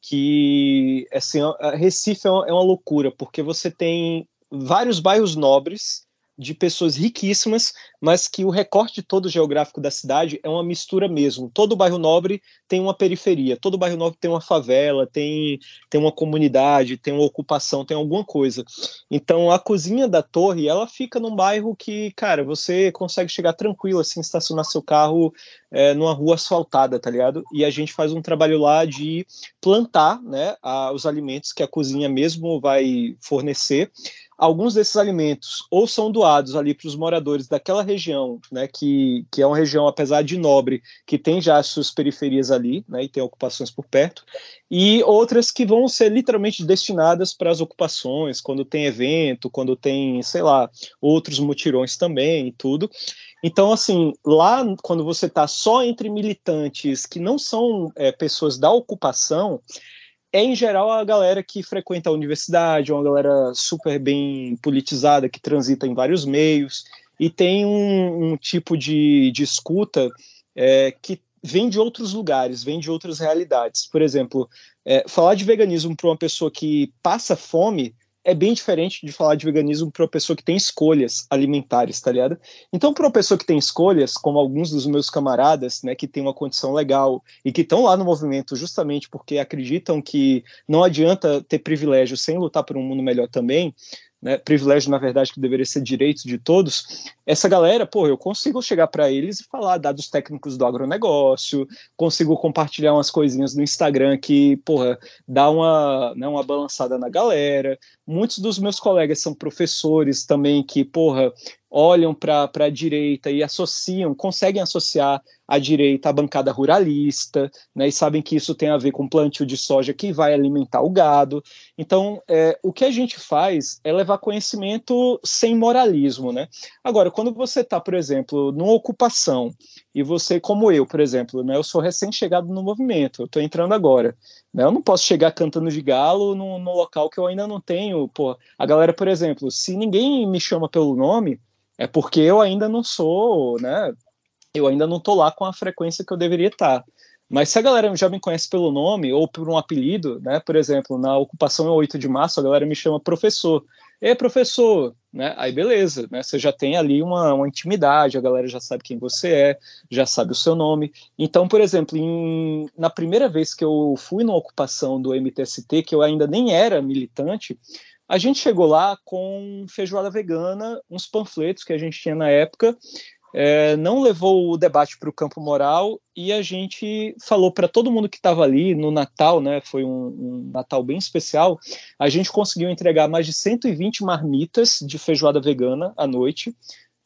[SPEAKER 2] que, assim, Recife é uma, é uma loucura porque você tem vários bairros nobres de pessoas riquíssimas, mas que o recorte todo geográfico da cidade é uma mistura mesmo. Todo bairro nobre tem uma periferia, todo bairro nobre tem uma favela, tem, tem uma comunidade, tem uma ocupação, tem alguma coisa. Então a cozinha da torre, ela fica num bairro que, cara, você consegue chegar tranquilo assim, estacionar seu carro é, numa rua asfaltada, tá ligado? E a gente faz um trabalho lá de plantar, né, a, os alimentos que a cozinha mesmo vai fornecer alguns desses alimentos ou são doados ali para os moradores daquela região, né, que, que é uma região, apesar de nobre, que tem já as suas periferias ali, né, e tem ocupações por perto, e outras que vão ser literalmente destinadas para as ocupações, quando tem evento, quando tem, sei lá, outros mutirões também e tudo. Então, assim, lá quando você está só entre militantes que não são é, pessoas da ocupação, é em geral a galera que frequenta a universidade, uma galera super bem politizada, que transita em vários meios, e tem um, um tipo de, de escuta é, que vem de outros lugares, vem de outras realidades. Por exemplo, é, falar de veganismo para uma pessoa que passa fome é bem diferente de falar de veganismo para uma pessoa que tem escolhas alimentares, tá ligado? Então, para uma pessoa que tem escolhas, como alguns dos meus camaradas, né, que tem uma condição legal e que estão lá no movimento justamente porque acreditam que não adianta ter privilégio sem lutar por um mundo melhor também, né, privilégio, na verdade, que deveria ser direito de todos, essa galera, pô, eu consigo chegar para eles e falar dados técnicos do agronegócio, consigo compartilhar umas coisinhas no Instagram que, porra, dá uma, né, uma balançada na galera. Muitos dos meus colegas são professores também que, porra, olham para a direita e associam, conseguem associar a direita à bancada ruralista, né, e sabem que isso tem a ver com plantio de soja que vai alimentar o gado. Então, é, o que a gente faz é levar conhecimento sem moralismo. Né? Agora, quando você está, por exemplo, numa ocupação e você, como eu, por exemplo, né, eu sou recém-chegado no movimento, eu estou entrando agora. Né, eu não posso chegar cantando de galo no local que eu ainda não tenho. Pô, a galera, por exemplo, se ninguém me chama pelo nome, é porque eu ainda não sou, né? Eu ainda não tô lá com a frequência que eu deveria estar. Mas se a galera já me conhece pelo nome ou por um apelido, né? Por exemplo, na ocupação 8 de março, a galera me chama professor. E professor, né? Aí beleza, né? Você já tem ali uma, uma, intimidade, a galera já sabe quem você é, já sabe o seu nome. Então, por exemplo, em, na primeira vez que eu fui na ocupação do MTST, que eu ainda nem era militante, a gente chegou lá com feijoada vegana, uns panfletos que a gente tinha na época, é, não levou o debate para o campo moral e a gente falou para todo mundo que estava ali no Natal, né? Foi um, um, Natal bem especial. A gente conseguiu entregar mais de 120 marmitas de feijoada vegana à noite.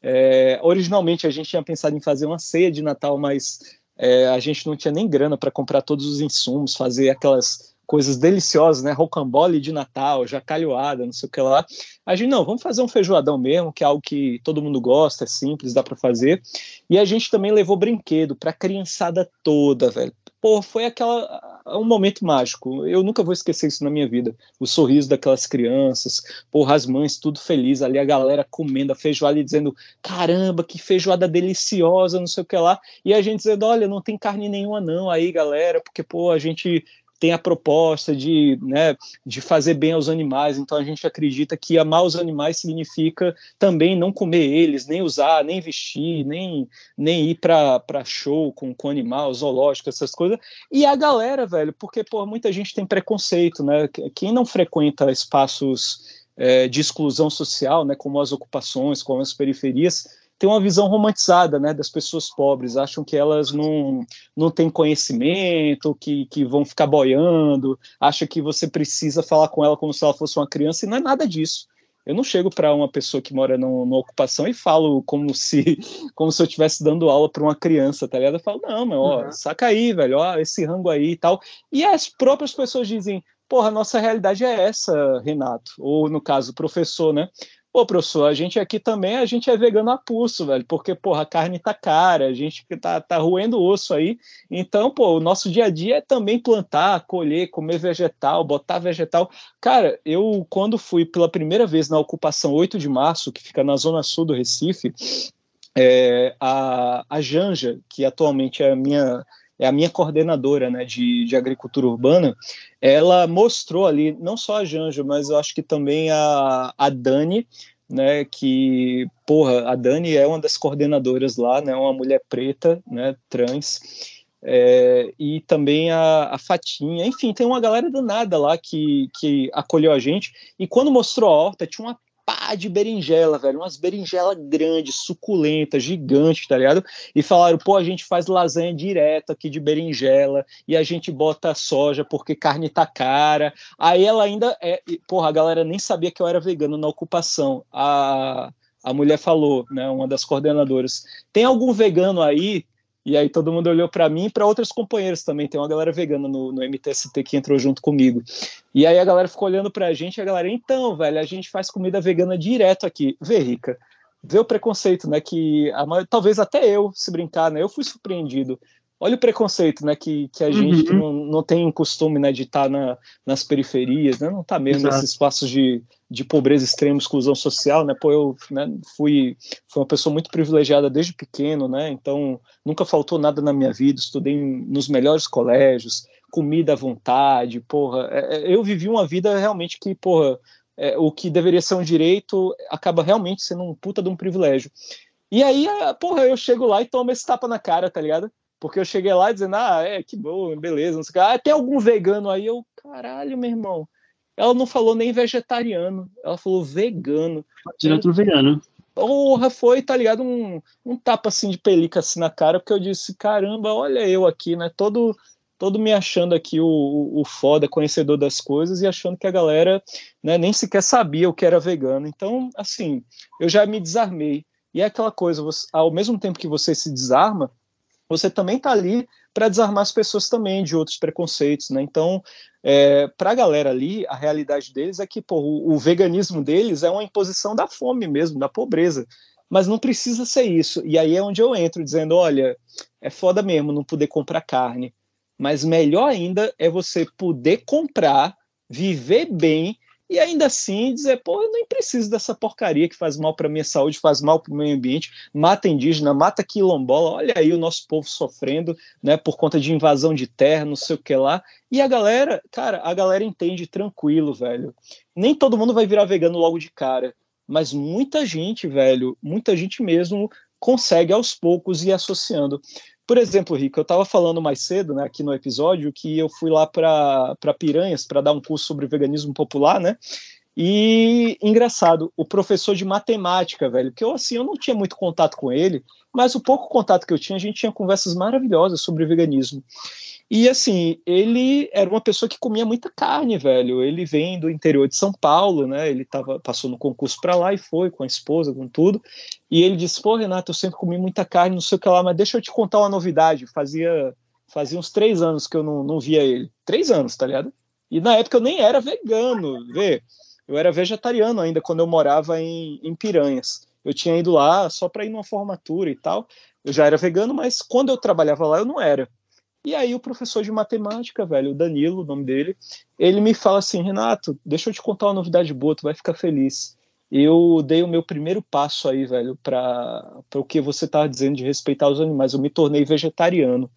[SPEAKER 2] É, originalmente a gente tinha pensado em fazer uma ceia de Natal, mas é, a gente não tinha nem grana para comprar todos os insumos, fazer aquelas coisas deliciosas, né? Rocambole de Natal, jacalhoada, não sei o que lá. A gente, não, vamos fazer um feijoadão mesmo, que é algo que todo mundo gosta, é simples, dá para fazer. E a gente também levou brinquedo para a criançada toda, velho. Pô, foi aquela um momento mágico. Eu nunca vou esquecer isso na minha vida. O sorriso daquelas crianças, porra, as mães tudo feliz ali, a galera comendo a feijoada e dizendo: "Caramba, que feijoada deliciosa", não sei o que lá. E a gente dizendo: "Olha, não tem carne nenhuma não aí, galera, porque pô, a gente tem a proposta de, né, de fazer bem aos animais, então a gente acredita que amar os animais significa também não comer eles, nem usar, nem vestir, nem, nem ir para show com, com animal, zoológico, essas coisas. E a galera, velho, porque pô, muita gente tem preconceito, né? Quem não frequenta espaços é, de exclusão social, né, como as ocupações, como as periferias, tem uma visão romantizada né, das pessoas pobres, acham que elas não, não têm conhecimento, que, que vão ficar boiando, acha que você precisa falar com ela como se ela fosse uma criança, e não é nada disso. Eu não chego para uma pessoa que mora no, numa ocupação e falo como se <laughs> como se eu estivesse dando aula para uma criança, tá ligado? Eu falo, não, meu, ó, uhum. saca aí, velho, ó, esse rango aí e tal. E as próprias pessoas dizem, porra, nossa realidade é essa, Renato. Ou, no caso, o professor, né? Pô, professor, a gente aqui também, a gente é vegano a pulso, velho, porque, porra, a carne tá cara, a gente tá, tá roendo osso aí. Então, pô, o nosso dia a dia é também plantar, colher, comer vegetal, botar vegetal. Cara, eu, quando fui pela primeira vez na ocupação 8 de março, que fica na zona sul do Recife, é, a, a Janja, que atualmente é a minha é a minha coordenadora né, de, de agricultura urbana, ela mostrou ali, não só a Janja, mas eu acho que também a, a Dani, né, que, porra, a Dani é uma das coordenadoras lá, né, uma mulher preta, né, trans, é, e também a, a, Fatinha, enfim, tem uma galera danada lá que, que acolheu a gente, e quando mostrou a horta, tinha uma pá de berinjela, velho, umas berinjela grandes, suculentas, gigantes, tá ligado? E falaram, pô, a gente faz lasanha direto aqui de berinjela e a gente bota soja porque carne tá cara. Aí ela ainda é, porra, a galera nem sabia que eu era vegano na ocupação. A a mulher falou, né, uma das coordenadoras, tem algum vegano aí e aí todo mundo olhou para mim e para outros companheiros também. Tem uma galera vegana no, no, MTST que entrou junto comigo. E aí a galera ficou olhando para a gente, e a galera, então, velho, a gente faz comida vegana direto aqui. Vê, Rica, vê o preconceito, né? Que a, talvez até eu, se brincar, né? Eu fui surpreendido. Olha o preconceito, né? Que, que a uhum. gente não, não tem costume né, de estar tá na, nas periferias, né? Não está mesmo Exato. nesses espaços de, de pobreza extrema, exclusão social, né? Pô, eu né, fui, fui uma pessoa muito privilegiada desde pequeno, né? Então nunca faltou nada na minha vida, estudei nos melhores colégios, comida à vontade, porra. É, é, eu vivi uma vida realmente que, porra, é, o que deveria ser um direito acaba realmente sendo um puta de um privilégio. E aí, porra, eu chego lá e tomo esse tapa na cara, tá ligado? Porque eu cheguei lá dizendo, ah, é, que bom, beleza, não sei o que. Ah, tem algum vegano aí? Eu, caralho, meu irmão ela não falou nem vegetariano, ela falou vegano.
[SPEAKER 1] Direto vegano.
[SPEAKER 2] Porra, foi, tá ligado? Um, um tapa assim de pelica assim na cara, porque eu disse, caramba, olha eu aqui, né? Todo, todo me achando aqui o, o foda, conhecedor das coisas, e achando que a galera né, nem sequer sabia o que era vegano. Então, assim, eu já me desarmei. E é aquela coisa, você, ao mesmo tempo que você se desarma, você também está ali para desarmar as pessoas também de outros preconceitos, né? Então, é, para a galera ali, a realidade deles é que pô, o, o, veganismo deles é uma imposição da fome mesmo, da pobreza. mas não precisa ser isso. E aí é onde eu entro dizendo, olha, é foda mesmo não poder comprar carne, mas melhor ainda é você poder comprar, viver bem e ainda assim dizer, pô, eu nem preciso dessa porcaria que faz mal para minha saúde, faz mal para o meio ambiente, mata indígena, mata quilombola, olha aí o nosso povo sofrendo, né, por conta de invasão de terra, não sei o que lá. E a galera, cara, a galera entende tranquilo, velho. Nem todo mundo vai virar vegano logo de cara, mas muita gente, velho, muita gente mesmo consegue aos poucos ir associando. Por exemplo, Rico, eu estava falando mais cedo, né, aqui no episódio, que eu fui lá para Piranhas para dar um curso sobre veganismo popular, né? E engraçado, o professor de matemática, velho, que eu assim eu não tinha muito contato com ele, mas o pouco contato que eu tinha, a gente tinha conversas maravilhosas sobre veganismo. E assim, ele era uma pessoa que comia muita carne, velho. Ele vem do interior de São Paulo, né? Ele tava, passou no concurso para lá e foi com a esposa, com tudo. E ele disse: Pô, Renato, eu sempre comi muita carne, não sei o que lá, mas deixa eu te contar uma novidade. Fazia, fazia uns três anos que eu não, não via ele. Três anos, tá ligado? E na época eu nem era vegano, vê. Eu era vegetariano ainda quando eu morava em, em Piranhas. Eu tinha ido lá só para ir numa formatura e tal. Eu já era vegano, mas quando eu trabalhava lá eu não era. E aí o professor de matemática, velho, o Danilo, o nome dele, ele me fala assim, Renato, deixa eu te contar uma novidade boa, tu vai ficar feliz. Eu dei o meu primeiro passo aí, velho, para o que você estava dizendo de respeitar os animais. Eu me tornei vegetariano.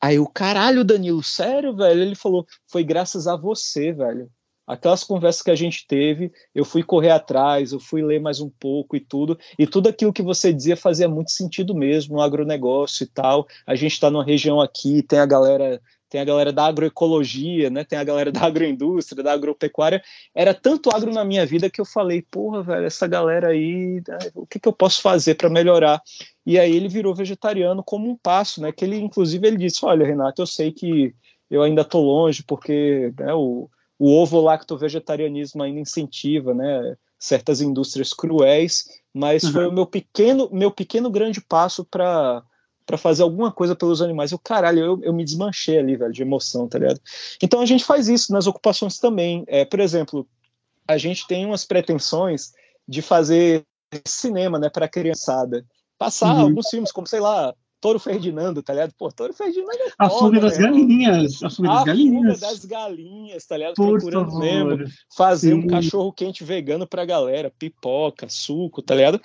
[SPEAKER 2] Aí o caralho, Danilo, sério, velho? Ele falou, foi graças a você, velho aquelas conversas que a gente teve, eu fui correr atrás, eu fui ler mais um pouco e tudo, e tudo aquilo que você dizia fazia muito sentido mesmo, no agronegócio e tal. A gente está numa região aqui, tem a galera tem a galera da agroecologia, né? Tem a galera da agroindústria, da agropecuária. Era tanto agro na minha vida que eu falei, porra, velho, essa galera aí, o que, que eu posso fazer para melhorar? E aí ele virou vegetariano como um passo, né? Que ele, inclusive, ele disse, olha, Renato, eu sei que eu ainda tô longe porque né, o, o ovo-lacto-vegetarianismo ainda incentiva né, certas indústrias cruéis, mas uhum. foi o meu pequeno, meu pequeno grande passo para para fazer alguma coisa pelos animais. Eu, caralho, eu, eu me desmanchei ali, velho, de emoção, tá ligado? Então a gente faz isso nas ocupações também. É, por exemplo, a gente tem umas pretensões de fazer cinema, né, para criançada. Passar uhum. alguns filmes, como, sei lá, Toro Ferdinando, tá ligado? Pô, Toro Ferdinando é
[SPEAKER 1] A fuga das né? galinhas. A fuga das a galinhas.
[SPEAKER 2] fuga das galinhas, tá ligado? Por Procurando favor. mesmo fazer Sim. um cachorro quente vegano pra galera, pipoca, suco, tá ligado?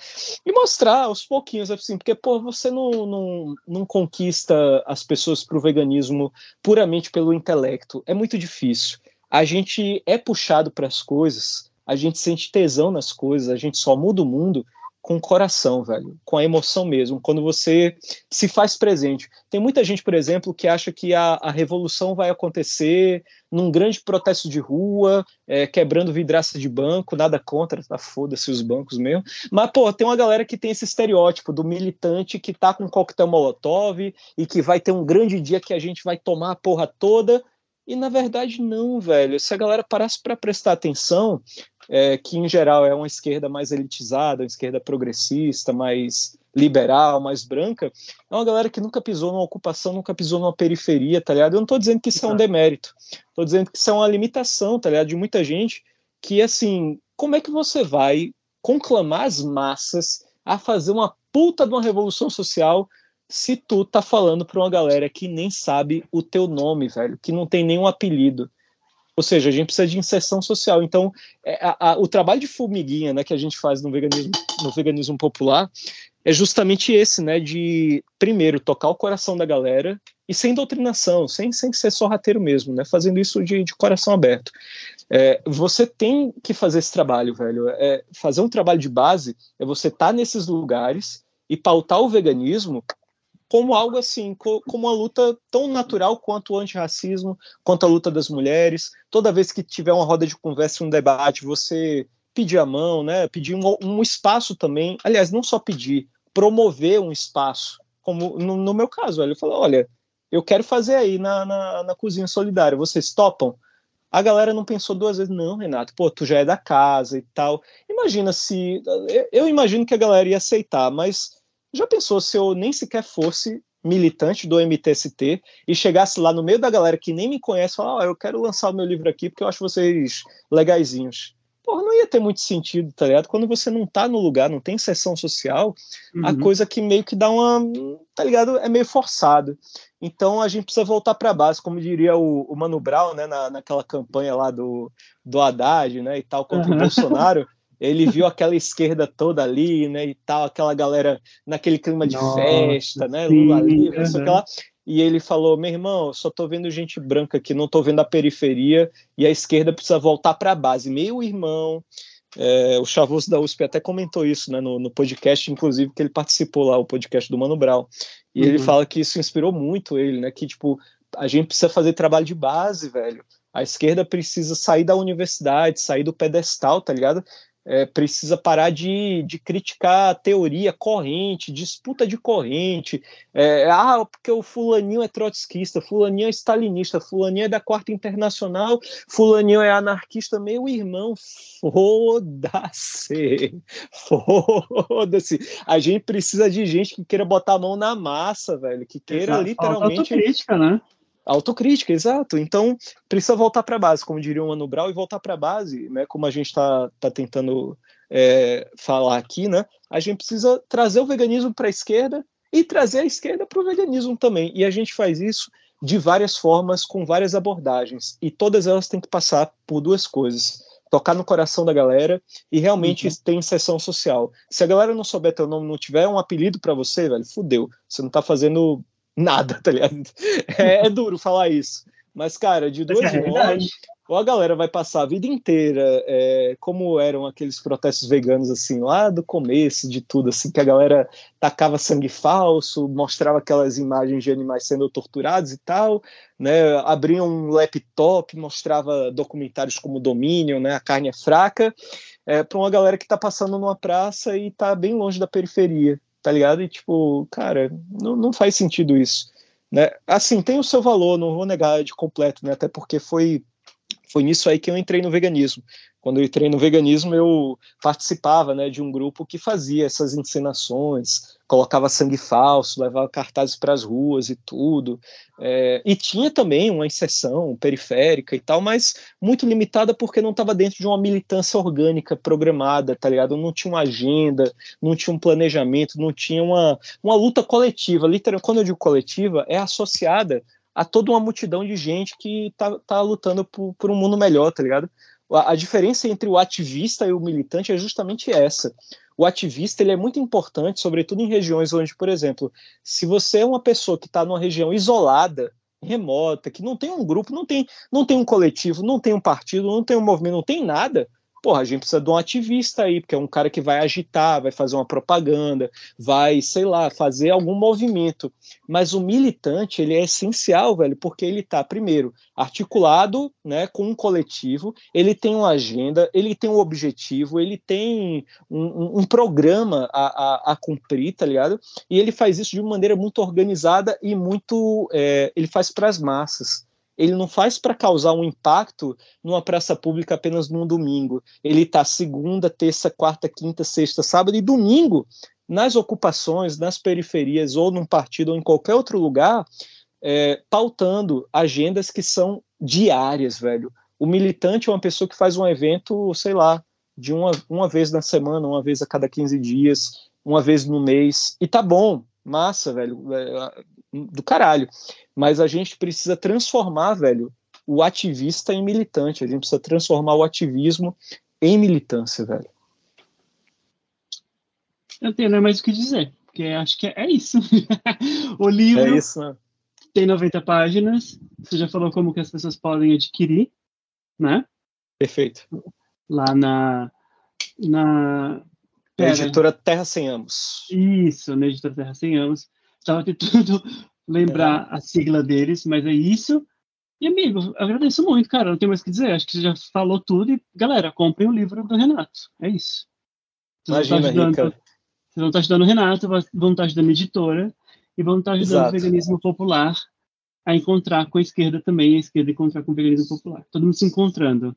[SPEAKER 2] E mostrar aos pouquinhos, assim, porque, pô, você não, não, não conquista as pessoas pro veganismo puramente pelo intelecto. É muito difícil. A gente é puxado para as coisas, a gente sente tesão nas coisas, a gente só muda o mundo com o coração, velho, com a emoção mesmo, quando você se faz presente. Tem muita gente, por exemplo, que acha que a, a revolução vai acontecer num grande protesto de rua, é, quebrando vidraça de banco, nada contra, tá foda-se os bancos mesmo. Mas, pô, tem uma galera que tem esse estereótipo do militante que tá com um coquetel molotov e que vai ter um grande dia que a gente vai tomar a porra toda. E na verdade, não, velho. Se a galera parasse para prestar atenção, é, que em geral é uma esquerda mais elitizada, uma esquerda progressista, mais liberal, mais branca, é uma galera que nunca pisou numa ocupação, nunca pisou numa periferia, tá ligado? Eu não estou dizendo que isso é um demérito, estou dizendo que isso é uma limitação, tá ligado? De muita gente que, assim, como é que você vai conclamar as massas a fazer uma puta de uma revolução social se tu tá falando para uma galera que nem sabe o teu nome, velho, que não tem nenhum apelido, ou seja, a gente precisa de inserção social. Então, é, a, a, o trabalho de formiguinha né, que a gente faz no veganismo, no veganismo popular é justamente esse, né? De, primeiro, tocar o coração da galera e sem doutrinação, sem, sem ser sorrateiro mesmo, né? Fazendo isso de, de coração aberto. É, você tem que fazer esse trabalho, velho. É, fazer um trabalho de base é você estar tá nesses lugares e pautar o veganismo como algo assim, como uma luta tão natural quanto o antirracismo, quanto a luta das mulheres. Toda vez que tiver uma roda de conversa, um debate, você pedir a mão, né? Pedir um, um espaço também. Aliás, não só pedir, promover um espaço. Como no, no meu caso, ele falou: olha, eu quero fazer aí na, na, na cozinha solidária. Vocês topam? A galera não pensou duas vezes, não, Renato, pô, tu já é da casa e tal. Imagina se. Eu imagino que a galera ia aceitar, mas já pensou se eu nem sequer fosse militante do MTST e chegasse lá no meio da galera que nem me conhece e falar, oh, eu quero lançar o meu livro aqui porque eu acho vocês legaisinhos. porra, não ia ter muito sentido, tá ligado? Quando você não tá no lugar, não tem sessão social, uhum. a coisa que meio que dá uma, tá ligado? É meio forçado. Então a gente precisa voltar para a base, como diria o, o, Mano Brown, né, na, naquela campanha lá do, do Haddad, né, e tal, contra uhum. o Bolsonaro. <laughs> Ele viu aquela esquerda toda ali, né, e tal, aquela galera naquele clima de Nossa, festa, né, Lula livre, uhum. sei lá. E ele falou: meu irmão, só tô vendo gente branca aqui, não tô vendo a periferia, e a esquerda precisa voltar para a base. Meu irmão, é, o Chavoso da USP até comentou isso né, no, no, podcast, inclusive, que ele participou lá, o podcast do Mano Brown. E uhum. ele fala que isso inspirou muito ele, né? Que, tipo, a gente precisa fazer trabalho de base, velho. A esquerda precisa sair da universidade, sair do pedestal, tá ligado? É, precisa parar de, de criticar a teoria corrente, disputa de corrente. É, ah, porque o fulaninho é trotskista, fulaninho é stalinista, fulaninho é da quarta internacional, fulaninho é anarquista. Meu irmão, foda-se, <laughs> foda-se. A gente precisa de gente que queira botar a mão na massa, velho, que queira Exato. literalmente...
[SPEAKER 1] Autocrítica, né?
[SPEAKER 2] Autocrítica, exato. Então, precisa voltar para a base, como diria o Mano Brown, e voltar para a base, né? Como a gente está tá tentando é, falar aqui, né? A gente precisa trazer o veganismo para a esquerda e trazer a esquerda para o veganismo também. E a gente faz isso de várias formas, com várias abordagens. E todas elas têm que passar por duas coisas tocar no coração da galera e realmente uhum. ter inserção social. Se a galera não souber teu nome, não tiver um apelido para você, velho, fudeu. Você não tá fazendo nada, tá ligado? É, é duro falar isso. Mas, cara, de duas é mãos, ou a galera vai passar a vida inteira, é, como eram aqueles protestos veganos, assim, lá do começo de tudo, assim, que a galera tacava sangue falso, mostrava aquelas imagens de animais sendo torturados e tal, né, abria um laptop, mostrava documentários como Dominion, né, a carne é fraca, é, para uma galera que está passando numa praça e está bem longe da periferia tá ligado? E tipo, cara, não, não faz sentido isso. Né? Assim, tem o seu valor, não vou negar de completo, né? Até porque foi foi nisso aí que eu entrei no veganismo. Quando eu entrei no veganismo, eu participava né, de um grupo que fazia essas encenações, colocava sangue falso, levava cartazes para as ruas e tudo. É, e tinha também uma inserção periférica e tal, mas muito limitada porque não estava dentro de uma militância orgânica programada, tá ligado? Não tinha uma agenda, não tinha um planejamento, não tinha uma, uma luta coletiva. Literalmente, quando eu digo coletiva, é associada a toda uma multidão de gente que tá, tá lutando por, por um mundo melhor, tá ligado? A, a, diferença entre o ativista e o militante é justamente essa. O ativista ele é muito importante, sobretudo em regiões onde, por exemplo, se você é uma pessoa que está numa região isolada, remota, que não tem um grupo, não tem, não tem um coletivo, não tem um partido, não tem um movimento, não tem nada, porra, a gente precisa de um ativista aí, porque é um cara que vai agitar, vai fazer uma propaganda, vai, sei lá, fazer algum movimento. Mas o militante, ele é essencial, velho, porque ele tá, primeiro, articulado, né, com um coletivo, ele tem uma agenda, ele tem um objetivo, ele tem um, um, programa a, a, a, cumprir, tá ligado? E ele faz isso de uma maneira muito organizada e muito, é, ele faz para as massas ele não faz para causar um impacto numa praça pública apenas num domingo. Ele está segunda, terça, quarta, quinta, sexta, sábado e domingo nas ocupações, nas periferias ou num partido ou em qualquer outro lugar, é, pautando agendas que são diárias, velho. O militante é uma pessoa que faz um evento, sei lá, de uma, uma vez na semana, uma vez a cada 15 dias, uma vez no mês, e tá bom, massa, velho, é, do caralho. Mas a gente precisa transformar, velho, o ativista em militante. A gente precisa transformar o ativismo em militância, velho.
[SPEAKER 1] Eu tenho é mais o que dizer, porque acho que é isso. <laughs> o livro
[SPEAKER 2] é isso, né?
[SPEAKER 1] tem 90 páginas. Você já falou como que as pessoas podem adquirir, né?
[SPEAKER 2] Perfeito.
[SPEAKER 1] Lá na na
[SPEAKER 2] Pera. editora Terra Sem Amos.
[SPEAKER 1] Isso, na editora Terra Sem Amos. Estava tentando <laughs> lembrar é. a sigla deles, mas é isso. E, amigo, agradeço muito, cara. Não tem mais o que dizer. Acho que você já falou tudo. E, galera, comprem o livro do Renato. É isso.
[SPEAKER 2] Vocês Imagina, ajudando, Rica. Vocês
[SPEAKER 1] vão estar ajudando o Renato, vão estar ajudando a editora e vão estar ajudando Exato. o veganismo popular a encontrar com a esquerda também, a esquerda encontrar com o veganismo popular. Todo mundo se encontrando.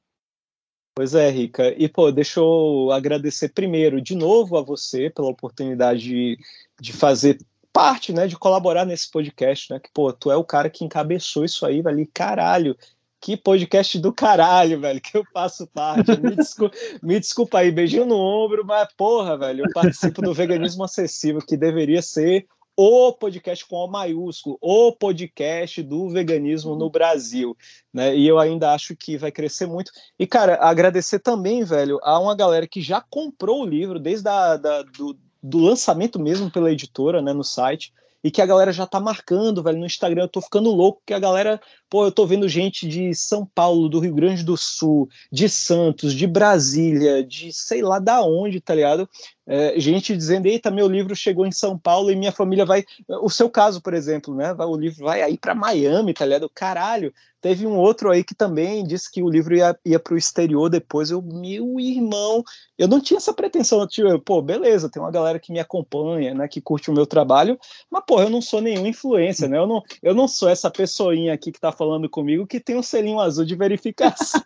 [SPEAKER 2] Pois é, Rica. E, pô, deixa eu agradecer primeiro de novo a você pela oportunidade de, de fazer parte, né, de colaborar nesse podcast, né, que, pô, tu é o cara que encabeçou isso aí, velho, caralho, Que podcast do caralho, velho, que eu faço parte. Me, desculpa, <laughs> me desculpa aí, beijinho no ombro, mas porra, velho, eu participo do Veganismo Acessível, que deveria ser o podcast com O maiúsculo, o podcast do veganismo no Brasil, né? E eu ainda acho que vai crescer muito. E, cara, agradecer também, velho, a uma galera que já comprou o livro desde a, da, do, do lançamento mesmo pela editora, né, no site e que a galera já tá marcando, velho, no Instagram. Eu tô ficando louco que a galera, pô, eu tô vendo gente de São Paulo, do Rio Grande do Sul, de Santos, de Brasília, de sei lá da onde, tá ligado? É, gente dizendo, eita, meu livro chegou em São Paulo e minha família vai. O seu caso, por exemplo, né? O livro vai aí para Miami, tá ligado? Caralho, Teve um outro aí que também disse que o livro ia, ia para o exterior depois. Eu, meu irmão, eu não tinha essa pretensão. Tipo, pô, beleza, tem uma galera que me acompanha, né, que curte o meu trabalho, mas, pô, eu não sou nenhuma influência, né? Eu não, eu não sou essa pessoinha aqui que tá falando comigo que tem um selinho azul de verificação.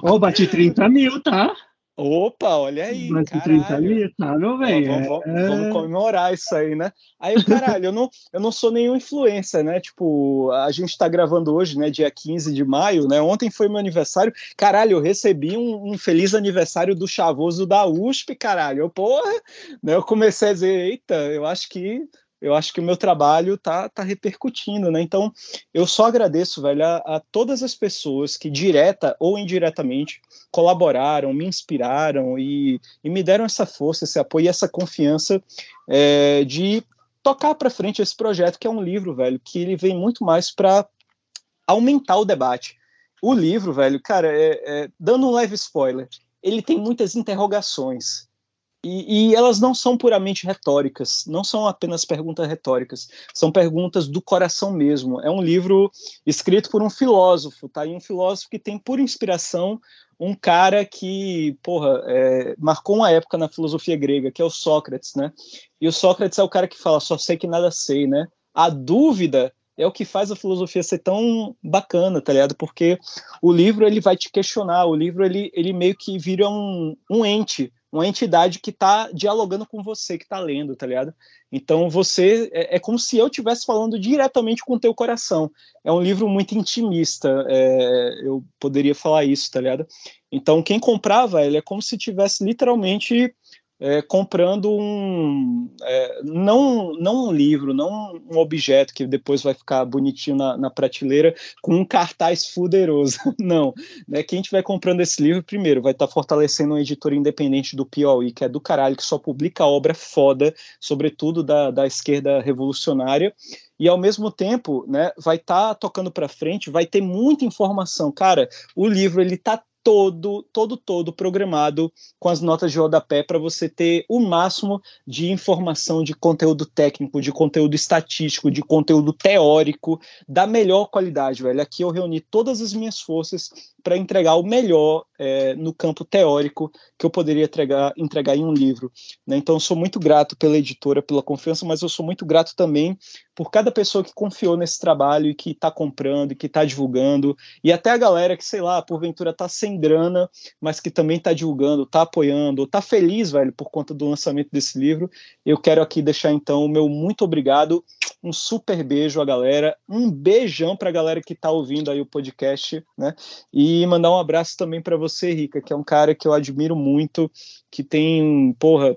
[SPEAKER 1] Ô, bati 30 mil, tá?
[SPEAKER 2] Opa, olha aí.
[SPEAKER 1] Mas 30 ali, tá, meu velho?
[SPEAKER 2] Vamos, é... vamos, comemorar isso aí, né? Aí, caralho, eu não, eu não sou nenhum influencer, né? Tipo, a gente tá gravando hoje, né? Dia 15 de maio, né? Ontem foi meu aniversário. Caralho, eu recebi um, um feliz aniversário do chavoso da USP, caralho. Eu, porra, né? Eu comecei a dizer, eita, eu acho que eu acho que o meu trabalho tá, tá repercutindo, né? Então, eu só agradeço, velho, a, a, todas as pessoas que, direta ou indiretamente, colaboraram, me inspiraram e, e me deram essa força, esse apoio e essa confiança é, de tocar para frente esse projeto, que é um livro, velho, que ele vem muito mais para aumentar o debate. O livro, velho, cara, é, é, dando um leve spoiler, ele tem muitas interrogações. E, e, elas não são puramente retóricas, não são apenas perguntas retóricas, são perguntas do coração mesmo. É um livro escrito por um filósofo, tá? E um filósofo que tem por inspiração um cara que, porra, é, marcou uma época na filosofia grega, que é o Sócrates, né? E o Sócrates é o cara que fala, só sei que nada sei, né? A dúvida é o que faz a filosofia ser tão bacana, tá ligado? Porque o livro ele vai te questionar, o livro ele, ele meio que vira um, um ente, uma entidade que está dialogando com você que está lendo, tá ligado? Então você é, é como se eu estivesse falando diretamente com o teu coração. É um livro muito intimista, é, eu poderia falar isso, tá ligado? Então quem comprava ele é como se tivesse literalmente é, comprando um é, não não um livro, não um objeto que depois vai ficar bonitinho na, na prateleira com um cartaz fuderoso. <laughs> Não, né? Quem estiver comprando esse livro primeiro vai estar tá fortalecendo uma editora independente do Piauí, que é do caralho, que só publica obra foda, sobretudo da, da esquerda revolucionária e ao mesmo tempo, né, vai estar tá tocando para frente, vai ter muita informação. Cara, o livro ele tá todo, todo, todo programado com as notas de rodapé para você ter o máximo de informação, de conteúdo técnico, de conteúdo estatístico, de conteúdo teórico da melhor qualidade, velho. Aqui eu reuni todas as minhas forças para entregar o melhor é, no campo teórico que eu poderia entregar, entregar em um livro. Né? Então, eu sou muito grato pela editora, pela confiança, mas eu sou muito grato também por cada pessoa que confiou nesse trabalho e que está comprando, e que está divulgando, e até a galera que, sei lá, porventura está sem grana, mas que também está divulgando, está apoiando, está feliz, velho, por conta do lançamento desse livro. Eu quero aqui deixar, então, o meu muito obrigado, um super beijo à galera, um beijão para a galera que está ouvindo aí o podcast, né? E mandar um abraço também para você, Rica, que é um cara que eu admiro muito, que tem, porra,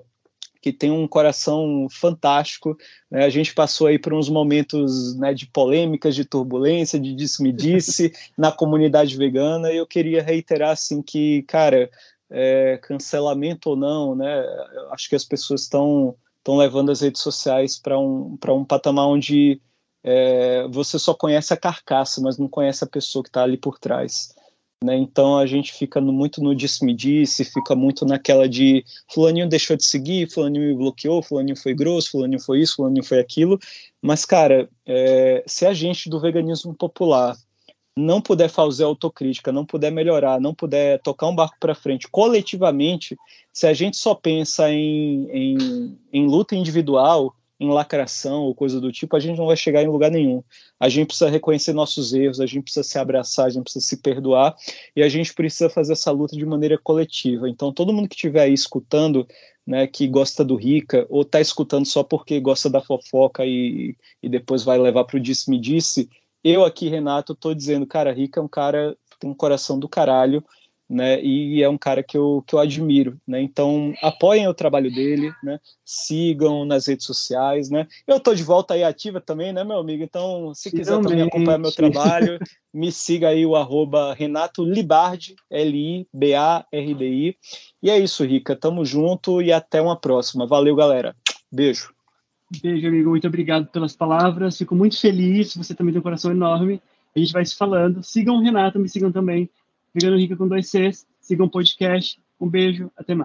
[SPEAKER 2] que tem um coração fantástico. Né? A gente passou aí por uns momentos né, de polêmicas, de turbulência, de disse-me-disse <laughs> na comunidade vegana, e eu queria reiterar assim que, cara, é, cancelamento ou não, né? Acho que as pessoas estão estão levando as redes sociais para um, um patamar onde é, você só conhece a carcaça, mas não conhece a pessoa que está ali por trás. Né? Então a gente fica no, muito no disse-me-disse, fica muito naquela de fulaninho deixou de seguir, fulaninho me bloqueou, fulaninho foi grosso, fulaninho foi isso, fulaninho foi aquilo. Mas, cara, é, se a gente do veganismo popular não puder fazer autocrítica, não puder melhorar, não puder tocar um barco para frente coletivamente, se a gente só pensa em, em, em luta individual, em lacração ou coisa do tipo, a gente não vai chegar em lugar nenhum. A gente precisa reconhecer nossos erros, a gente precisa se abraçar, a gente precisa se perdoar e a gente precisa fazer essa luta de maneira coletiva. Então, todo mundo que estiver aí escutando, né, que gosta do Rica, ou está escutando só porque gosta da fofoca e, e depois vai levar para o disse-me-disse, Eu aqui, Renato, tô dizendo, cara, Rica é um cara tem um coração do caralho, né? E é um cara que eu, que eu admiro, né? Então apoiem o trabalho dele, né? Sigam nas redes sociais, né? Eu tô de volta aí ativa também, né, meu amigo? Então, se quiser também acompanhar meu trabalho, me siga aí o arroba Renato Libardi, L-I-B-A-R-D-I. E é isso, Rica. Tamo junto e até uma próxima. Valeu, galera. Beijo.
[SPEAKER 1] Beijo, amigo. Muito obrigado pelas palavras. Fico muito feliz. Você também tem um coração enorme. A gente vai se falando. Sigam o Renato, me sigam também. Vegano Rica com dois Cs. Sigam o podcast. Um beijo. Até mais.